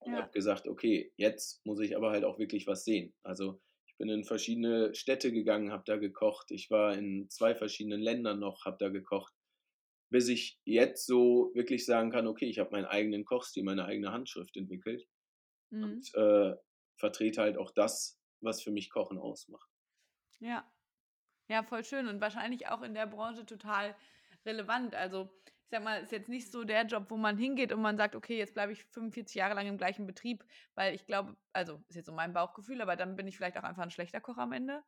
und Ja. habe gesagt, okay, jetzt muss ich aber halt auch wirklich was sehen. Also ich bin in verschiedene Städte gegangen, habe da gekocht. Ich war in zwei verschiedenen Ländern noch, habe da gekocht, bis ich jetzt so wirklich sagen kann, okay, ich habe meinen eigenen Kochstil, meine eigene Handschrift entwickelt Mhm. und äh, vertrete halt auch das, was für mich Kochen ausmacht. Ja. Ja, voll schön und wahrscheinlich auch in der Branche total relevant. Also, ich sag mal, ist jetzt nicht so der Job, wo man hingeht und man sagt, okay, jetzt bleibe ich 45 Jahre lang im gleichen Betrieb, weil ich glaube, also ist jetzt so mein Bauchgefühl, aber dann bin ich vielleicht auch einfach ein schlechter Koch am Ende,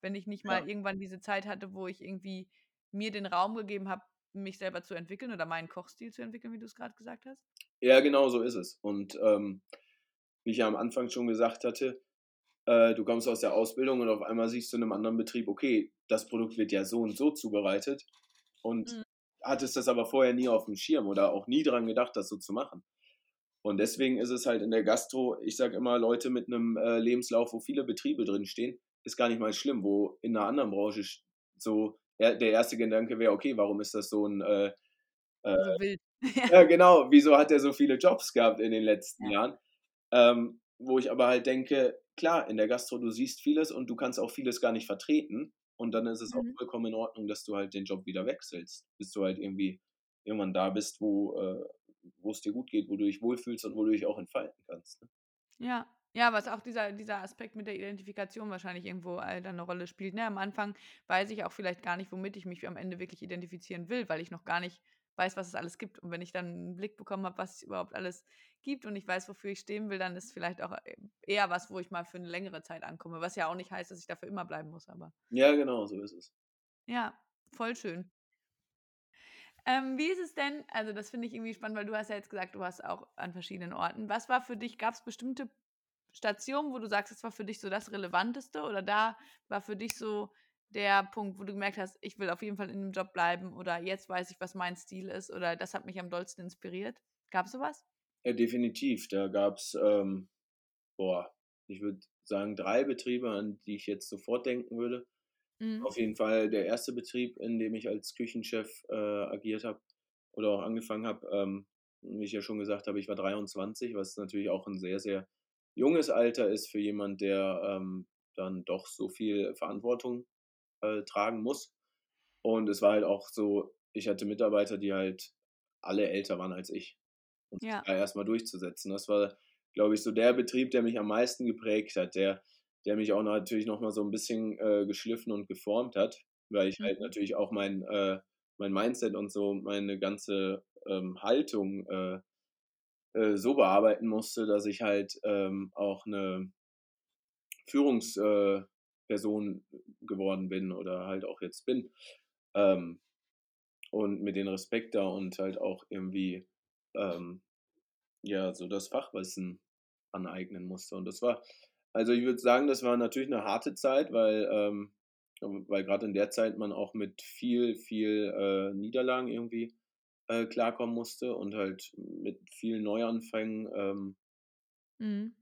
wenn ich nicht mal Ja. irgendwann diese Zeit hatte, wo ich irgendwie mir den Raum gegeben habe, mich selber zu entwickeln oder meinen Kochstil zu entwickeln, wie du es gerade gesagt hast. Ja, genau so ist es. Und ähm, wie ich ja am Anfang schon gesagt hatte, äh, du kommst aus der Ausbildung und auf einmal siehst du in einem anderen Betrieb, okay, das Produkt wird ja so und so zubereitet und. Hattest das aber vorher nie auf dem Schirm oder auch nie dran gedacht, das so zu machen. Und deswegen ist es halt in der Gastro, ich sage immer, Leute mit einem äh, Lebenslauf, wo viele Betriebe drinstehen, ist gar nicht mal schlimm, wo in einer anderen Branche so der erste Gedanke wäre, okay, warum ist das so ein äh, äh, So wild. ja, genau. Wieso hat er so viele Jobs gehabt in den letzten Ja. Jahren? Ähm, wo ich aber halt denke, klar, in der Gastro, du siehst vieles und du kannst auch vieles gar nicht vertreten. Und dann ist es auch Mhm. vollkommen in Ordnung, dass du halt den Job wieder wechselst, bis du halt irgendwie irgendwann da bist, wo äh, wo es dir gut geht, wo du dich wohlfühlst und wo du dich auch entfalten kannst. Ne? Ja, ja, was auch dieser, dieser Aspekt mit der Identifikation wahrscheinlich irgendwo äh, dann eine Rolle spielt. Ne? Am Anfang weiß ich auch vielleicht gar nicht, womit ich mich am Ende wirklich identifizieren will, weil ich noch gar nicht weiß, was es alles gibt. Und wenn ich dann einen Blick bekommen habe, was es überhaupt alles gibt und ich weiß, wofür ich stehen will, dann ist vielleicht auch äh, eher was, wo ich mal für eine längere Zeit ankomme. Was ja auch nicht heißt, dass ich dafür immer bleiben muss, aber Ja, genau, so ist es. ja, voll schön. Ähm, wie ist es denn, also das finde ich irgendwie spannend, weil du hast ja jetzt gesagt, du warst auch an verschiedenen Orten. Was war für dich, gab es bestimmte Stationen, wo du sagst, das war für dich so das Relevanteste oder da war für dich so der Punkt, wo du gemerkt hast, ich will auf jeden Fall in dem Job bleiben oder jetzt weiß ich, was mein Stil ist oder das hat mich am dollsten inspiriert? Gab es sowas? Ja, definitiv. Da gab es, ähm, boah, ich würde sagen, drei Betriebe, an die ich jetzt sofort denken würde. Mhm. Auf jeden Fall der erste Betrieb, in dem ich als Küchenchef äh, agiert habe oder auch angefangen habe. Ähm, wie ich ja schon gesagt habe, ich war 23, was natürlich auch ein sehr, sehr junges Alter ist für jemand, der ähm, dann doch so viel Verantwortung äh, tragen muss. Und es war halt auch so, ich hatte Mitarbeiter, die halt alle älter waren als ich. Und Ja. da erstmal durchzusetzen. Das war, glaube ich, so der Betrieb, der mich am meisten geprägt hat, der, der mich auch natürlich nochmal so ein bisschen äh, geschliffen und geformt hat, weil ich halt Mhm. natürlich auch mein, äh, mein Mindset und so, meine ganze ähm, Haltung äh, äh, so bearbeiten musste, dass ich halt ähm, auch eine Führungsperson äh, geworden bin oder halt auch jetzt bin. Ähm, und mit den Respekt da und halt auch irgendwie ähm, ja so das Fachwissen aneignen musste. Und das war, also ich würde sagen, das war natürlich eine harte Zeit, weil, ähm, weil gerade in der Zeit man auch mit viel, viel äh, Niederlagen irgendwie äh, klarkommen musste und halt mit vielen Neuanfängen. Ähm, Mhm.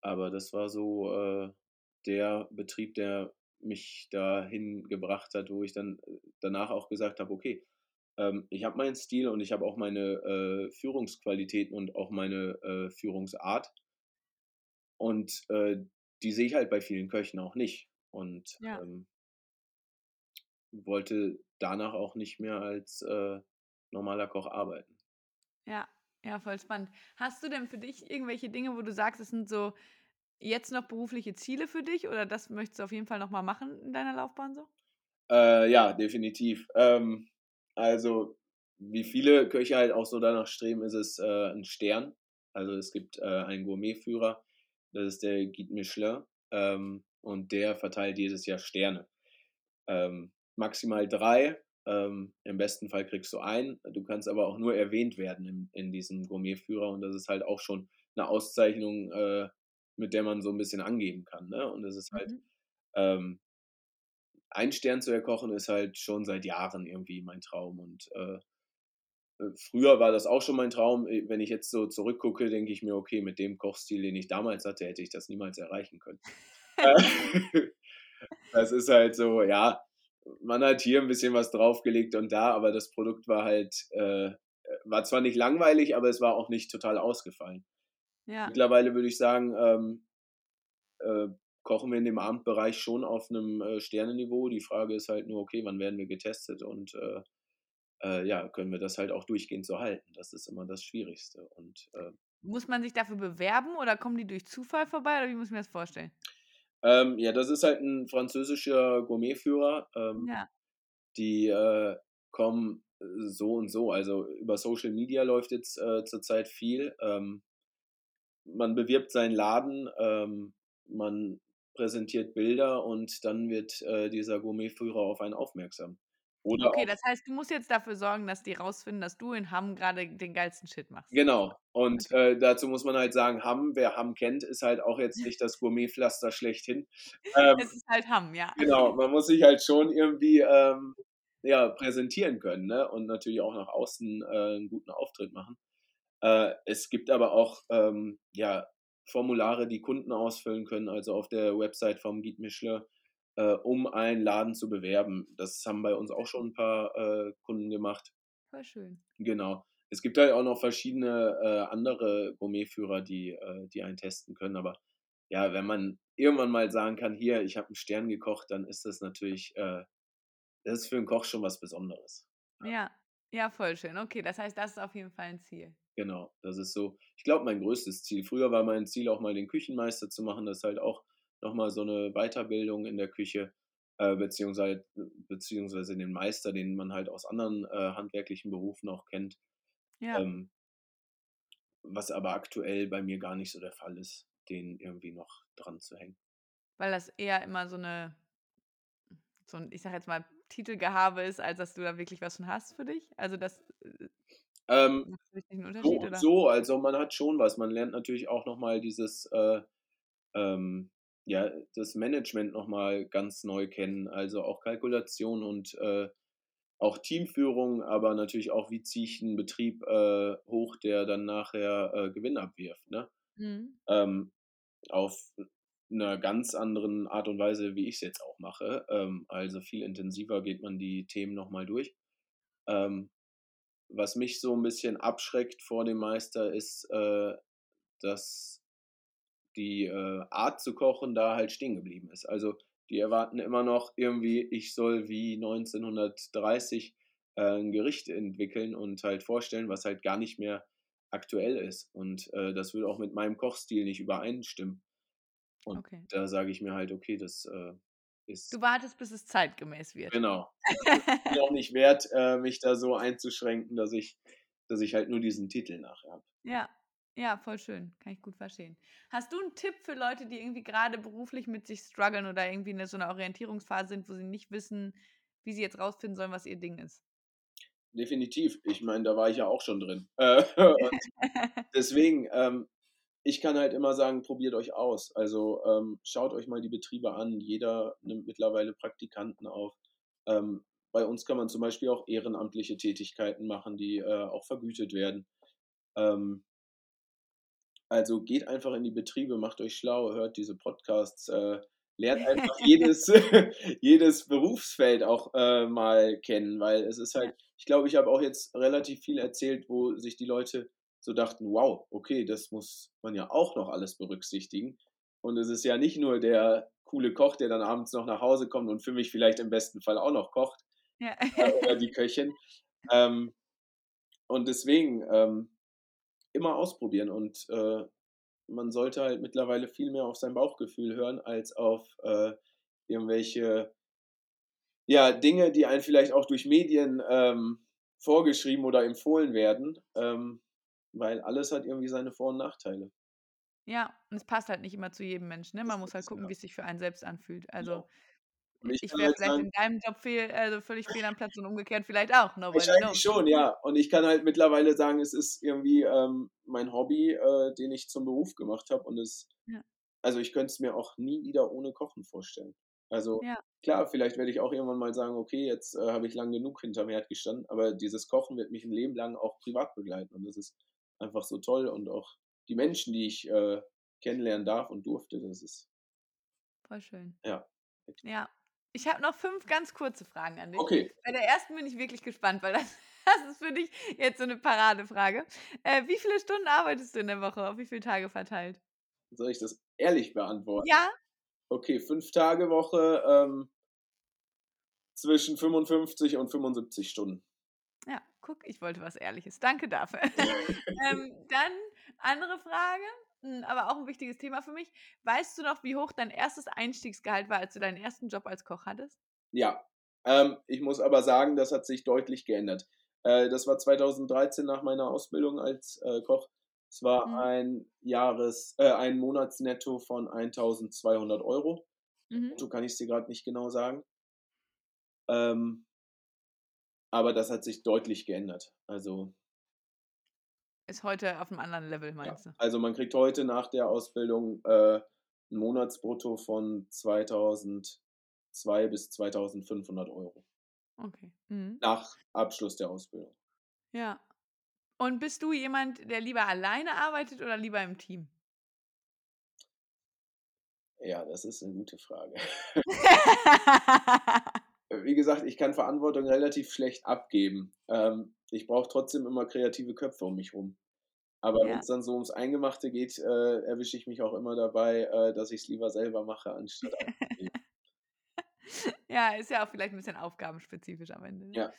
aber das war so äh, der Betrieb, der mich dahin gebracht hat, wo ich dann äh, danach auch gesagt habe, okay, ähm, ich habe meinen Stil und ich habe auch meine äh, Führungsqualitäten und auch meine äh, Führungsart. Und äh, die sehe ich halt bei vielen Köchen auch nicht. Und Ja. ähm, wollte danach auch nicht mehr als äh, normaler Koch arbeiten. Ja, ja, voll spannend. Hast du denn für dich irgendwelche Dinge, wo du sagst, es sind so jetzt noch berufliche Ziele für dich oder das möchtest du auf jeden Fall noch mal machen in deiner Laufbahn so? Äh, ja, definitiv. Ähm, also, wie viele Köche halt auch so danach streben, ist es äh, ein Stern. Also es gibt äh, einen Gourmetführer, das ist der Guide Michelin, ähm, und der verteilt jedes Jahr Sterne. Ähm, maximal drei, ähm, im besten Fall kriegst du einen. Du kannst aber auch nur erwähnt werden in, in diesem Gourmetführer und das ist halt auch schon eine Auszeichnung, äh, mit der man so ein bisschen angeben kann. Ne? Und es ist halt, Mhm. Ein Stern zu erkochen ist halt schon seit Jahren irgendwie mein Traum. Und äh, äh, früher war das auch schon mein Traum. Wenn ich jetzt so zurückgucke, denke ich mir, okay, mit dem Kochstil, den ich damals hatte, hätte ich das niemals erreichen können. Äh, das ist halt so, ja, man hat hier ein bisschen was draufgelegt und da, aber das Produkt war halt, äh, war zwar nicht langweilig, aber es war auch nicht total ausgefallen. Ja. Mittlerweile würde ich sagen, ähm, äh, kochen wir in dem Abendbereich schon auf einem äh, Sternenniveau. Die Frage ist halt nur, okay, wann werden wir getestet und äh, äh, ja, können wir das halt auch durchgehend so halten. Das ist immer das Schwierigste. Und äh, Muss man sich dafür bewerben oder kommen die durch Zufall vorbei oder wie muss ich mir das vorstellen? ähm, ja, das ist halt ein französischer Gourmetführer. Ähm, Ja. die äh, kommen äh, so und so. Also über Social Media läuft jetzt zurzeit viel. Ähm, man bewirbt seinen Laden, ähm, man präsentiert Bilder und dann wird äh, dieser Gourmetführer auf einen aufmerksam. Oder Okay, das heißt, du musst jetzt dafür sorgen, dass die rausfinden, dass du in Hamm gerade den geilsten Shit machst. genau. Und äh, dazu muss man halt sagen, Hamm, wer Hamm kennt, ist halt auch jetzt nicht das Gourmetpflaster schlechthin. Ähm, Es ist halt Hamm, ja. Genau, man muss sich halt schon irgendwie ähm, ja, präsentieren können ne? und natürlich auch nach außen äh, einen guten Auftritt machen. Äh, es gibt aber auch ähm, ja, Formulare, die Kunden ausfüllen können, also auf der Website vom Guide Michelin, äh, um einen Laden zu bewerben. Das haben bei uns auch schon ein paar äh, Kunden gemacht. Voll schön. Genau. Es gibt halt auch noch verschiedene äh, andere Gourmetführer, die, äh, die einen testen können. Aber ja, wenn man irgendwann mal sagen kann, hier, ich habe einen Stern gekocht, dann ist das natürlich, äh, das ist für einen Koch schon was Besonderes. Ja. Ja, voll schön. Okay, das heißt, das ist auf jeden Fall ein Ziel. Genau, das ist so, ich glaube, mein größtes Ziel. Früher war mein Ziel auch mal den Küchenmeister zu machen. Das ist halt auch nochmal so eine Weiterbildung in der Küche, äh, beziehungsweise, beziehungsweise den Meister, den man halt aus anderen äh, handwerklichen Berufen auch kennt. Ja. Ähm, was aber aktuell bei mir gar nicht so der Fall ist, den irgendwie noch dran zu hängen. Weil das eher immer so eine, so ein, ich sag jetzt mal, Titelgehabe ist, als dass du da wirklich was von hast für dich. Also das äh, Ähm, so oder? so, also man hat schon was. Man lernt natürlich auch nochmal dieses, äh, ähm, ja, das Management nochmal ganz neu kennen. Also auch Kalkulation und äh, auch Teamführung, aber natürlich auch, wie ziehe ich einen Betrieb äh, hoch, der dann nachher äh, Gewinn abwirft. Ne? Mhm. ähm, auf einer ganz anderen Art und Weise, wie ich es jetzt auch mache. Ähm, also viel intensiver geht man die Themen nochmal durch. Ähm, was mich so ein bisschen abschreckt vor dem Meister ist, äh, dass die äh, Art zu kochen da halt stehen geblieben ist. Also die erwarten immer noch irgendwie, ich soll wie 1930 äh, ein Gericht entwickeln und halt vorstellen, was halt gar nicht mehr aktuell ist. Und äh, das würde auch mit meinem Kochstil nicht übereinstimmen. Und Okay. da sage ich mir halt, okay, das äh, ist Du wartest, bis es zeitgemäß wird. genau. Ist mir auch nicht wert, äh, mich da so einzuschränken, dass ich, dass ich halt nur diesen Titel nachher habe. Ja, ja, voll schön. Kann ich gut verstehen. Hast du einen Tipp für Leute, die irgendwie gerade beruflich mit sich strugglen oder irgendwie in so einer Orientierungsphase sind, wo sie nicht wissen, wie sie jetzt rausfinden sollen, was ihr Ding ist? Definitiv. Ich meine, da war ich ja auch schon drin. Äh, deswegen, ähm, ich kann halt immer sagen, probiert euch aus. Also ähm, schaut euch mal die Betriebe an. Jeder nimmt mittlerweile Praktikanten auf. Ähm, bei uns kann man zum Beispiel auch ehrenamtliche Tätigkeiten machen, die äh, auch vergütet werden. Ähm, also geht einfach in die Betriebe, macht euch schlau, hört diese Podcasts, äh, lernt einfach jedes, jedes Berufsfeld auch äh, mal kennen, weil es ist halt, ich glaube, ich habe auch jetzt relativ viel erzählt, wo sich die Leute so dachten, wow, okay, das muss man ja auch noch alles berücksichtigen. Und es ist ja nicht nur der coole Koch, der dann abends noch nach Hause kommt und für mich vielleicht im besten Fall auch noch kocht Ja. äh, oder die Köchin. Ähm, und deswegen ähm, immer ausprobieren und äh, man sollte halt mittlerweile viel mehr auf sein Bauchgefühl hören als auf äh, irgendwelche ja, Dinge, die einem vielleicht auch durch Medien ähm, vorgeschrieben oder empfohlen werden, ähm, weil alles hat irgendwie seine Vor- und Nachteile. Ja, und es passt halt nicht immer zu jedem Menschen. Ne? Man muss halt gucken, ja. wie es sich für einen selbst anfühlt. Also Und ich ich wäre halt vielleicht in deinem Job fehl, also völlig fehl am Platz und umgekehrt vielleicht auch. Nobody wahrscheinlich knows. schon, ja. Und ich kann halt mittlerweile sagen, es ist irgendwie ähm, mein Hobby, äh, den ich zum Beruf gemacht habe und es Ja. also ich könnte es mir auch nie wieder ohne Kochen vorstellen. Also Ja. klar, vielleicht werde ich auch irgendwann mal sagen, okay, jetzt äh, habe ich lang genug hinterm Herd gestanden, aber dieses Kochen wird mich ein Leben lang auch privat begleiten und das ist einfach so toll und auch die Menschen, die ich äh, kennenlernen darf und durfte, das ist Voll schön. ja. Ja. Ich habe noch fünf ganz kurze Fragen an dich. Okay, Bei der ersten bin ich wirklich gespannt, weil das, das ist für dich jetzt so eine Paradefrage. Äh, wie viele Stunden arbeitest du in der Woche? Auf wie viele Tage verteilt? soll ich das ehrlich beantworten? Ja, Okay, fünf Tage Woche ähm, zwischen 55 und 75 Stunden. Guck, ich wollte was Ehrliches. Danke dafür. ähm, dann andere Frage, hm, aber auch ein wichtiges Thema für mich. Weißt du noch, wie hoch dein erstes Einstiegsgehalt war, als du deinen ersten Job als Koch hattest? Ja, ähm, ich muss aber sagen, das hat sich deutlich geändert. Äh, das war 2013 nach meiner Ausbildung als äh, Koch. Es war Mhm. ein Jahres, äh, ein Monatsnetto von 1200 Euro. Mhm. So kann ich es dir gerade nicht genau sagen. Ähm, aber das hat sich deutlich geändert. Also, Ist heute auf einem anderen Level, ja. meinst du? also man kriegt heute nach der Ausbildung äh, ein Monatsbrutto von 2002 bis 2500 Euro. Okay. Mhm. Nach Abschluss der Ausbildung. Ja. Und bist du jemand, der lieber alleine arbeitet oder lieber im Team? Ja, das ist eine gute Frage. Wie gesagt, ich kann Verantwortung relativ schlecht abgeben. Ähm, ich brauche trotzdem immer kreative Köpfe um mich rum. Aber wenn ja. es dann so ums Eingemachte geht, äh, erwische ich mich auch immer dabei, äh, dass ich es lieber selber mache, anstatt ja, ist ja auch vielleicht ein bisschen aufgabenspezifisch am Ende. Ne? Ja.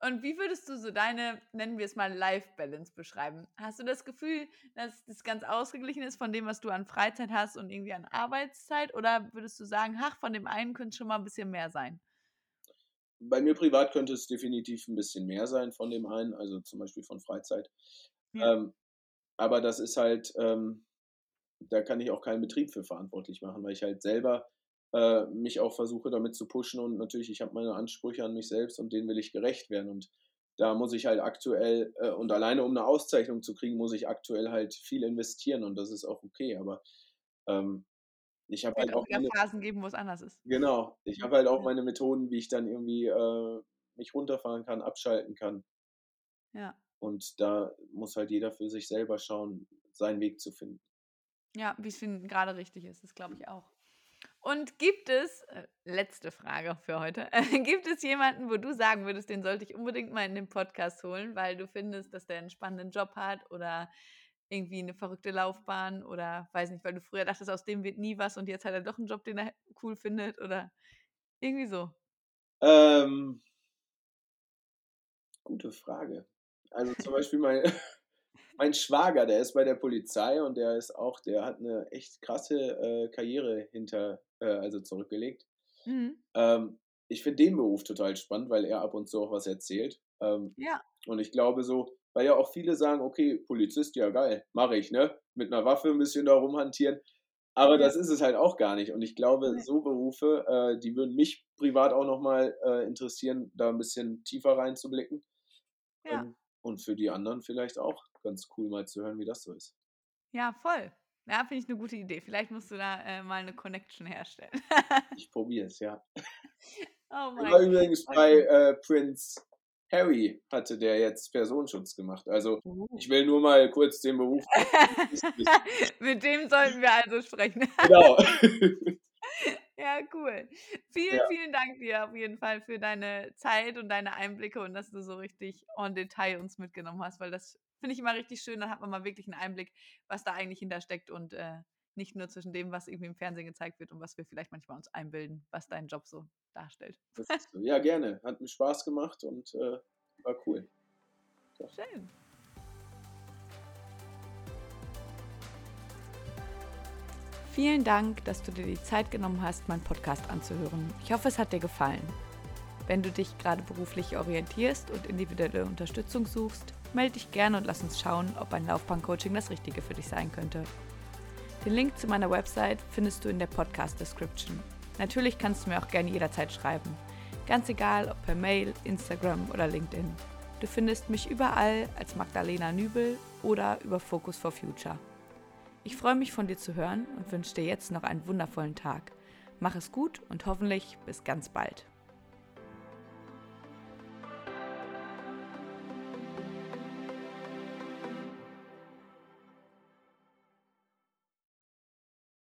Und wie würdest du so deine, nennen wir es mal, Life-Balance beschreiben? Hast du das Gefühl, dass das ganz ausgeglichen ist von dem, was du an Freizeit hast und irgendwie an Arbeitszeit? Oder würdest du sagen, ach, von dem einen könnte es schon mal ein bisschen mehr sein? Bei mir privat könnte es definitiv ein bisschen mehr sein von dem einen, also zum Beispiel von Freizeit. Ja. Ähm, aber das ist halt, ähm, da kann ich auch keinen Betrieb für verantwortlich machen, weil ich halt selber äh, mich auch versuche damit zu pushen und natürlich, ich habe meine Ansprüche an mich selbst und denen will ich gerecht werden und da muss ich halt aktuell äh, und alleine um eine Auszeichnung zu kriegen, muss ich aktuell halt viel investieren und das ist auch okay, aber ähm, ich habe halt auch meine, Phasen geben, wo es anders ist. genau, ich habe halt auch meine Methoden, wie ich dann irgendwie äh, mich runterfahren kann, abschalten kann Ja. und da muss halt jeder für sich selber schauen, seinen Weg zu finden. Ja, wie es gerade richtig ist, das glaube ich auch. Und gibt es, äh, letzte Frage für heute, gibt es jemanden, wo du sagen würdest, den sollte ich unbedingt mal in den Podcast holen, weil du findest, dass der einen spannenden Job hat oder irgendwie eine verrückte Laufbahn oder weiß nicht, weil du früher dachtest, aus dem wird nie was und jetzt hat er doch einen Job, den er cool findet oder irgendwie so. Ähm, gute Frage. Also zum Beispiel mein, mein Schwager, der ist bei der Polizei und der ist auch, der hat eine echt krasse äh, Karriere hinter, äh, also zurückgelegt. Mhm. Ähm, ich finde den Beruf total spannend, weil er ab und zu auch was erzählt. Ähm, Ja, und ich glaube so, weil ja auch viele sagen, okay, Polizist, ja geil, mache ich, ne? Mit einer Waffe ein bisschen da rumhantieren. Aber das ist es halt auch gar nicht. Und ich glaube, so Berufe, äh, die würden mich privat auch nochmal äh, interessieren, da ein bisschen tiefer reinzublicken. ja, Ähm, und für die anderen vielleicht auch ganz cool mal zu hören, wie das so ist. ja, voll. Ja, finde ich eine gute Idee. Vielleicht musst du da äh, mal eine Connection herstellen. Ich probiere es, ja. oh mein war Gott. übrigens bei äh, Prince Harry, hatte der jetzt Personenschutz gemacht. Also Oh. ich will nur mal kurz den Beruf. Mit dem sollten wir also sprechen. genau. Ja, cool. Vielen, Ja. vielen Dank dir auf jeden Fall für deine Zeit und deine Einblicke und dass du so richtig en Detail uns mitgenommen hast, weil das finde ich immer richtig schön. Dann hat man mal wirklich einen Einblick, was da eigentlich hintersteckt und äh, nicht nur zwischen dem, was irgendwie im Fernsehen gezeigt wird und was wir vielleicht manchmal uns einbilden, was dein Job so darstellt. So. Ja, gerne. Hat mir Spaß gemacht und äh, war cool. Schön. Vielen Dank, dass du dir die Zeit genommen hast, meinen Podcast anzuhören. Ich hoffe, es hat dir gefallen. Wenn du dich gerade beruflich orientierst und individuelle Unterstützung suchst, melde dich gerne und lass uns schauen, ob ein Laufbahn-Coaching das Richtige für dich sein könnte. Den Link zu meiner Website findest du in der Podcast-Description. Natürlich kannst du mir auch gerne jederzeit schreiben. Ganz egal, ob per Mail, Instagram oder LinkedIn. Du findest mich überall als Magdalena Nübel oder über Focus for Future. Ich freue mich von dir zu hören und wünsche dir jetzt noch einen wundervollen Tag. Mach es gut und hoffentlich bis ganz bald.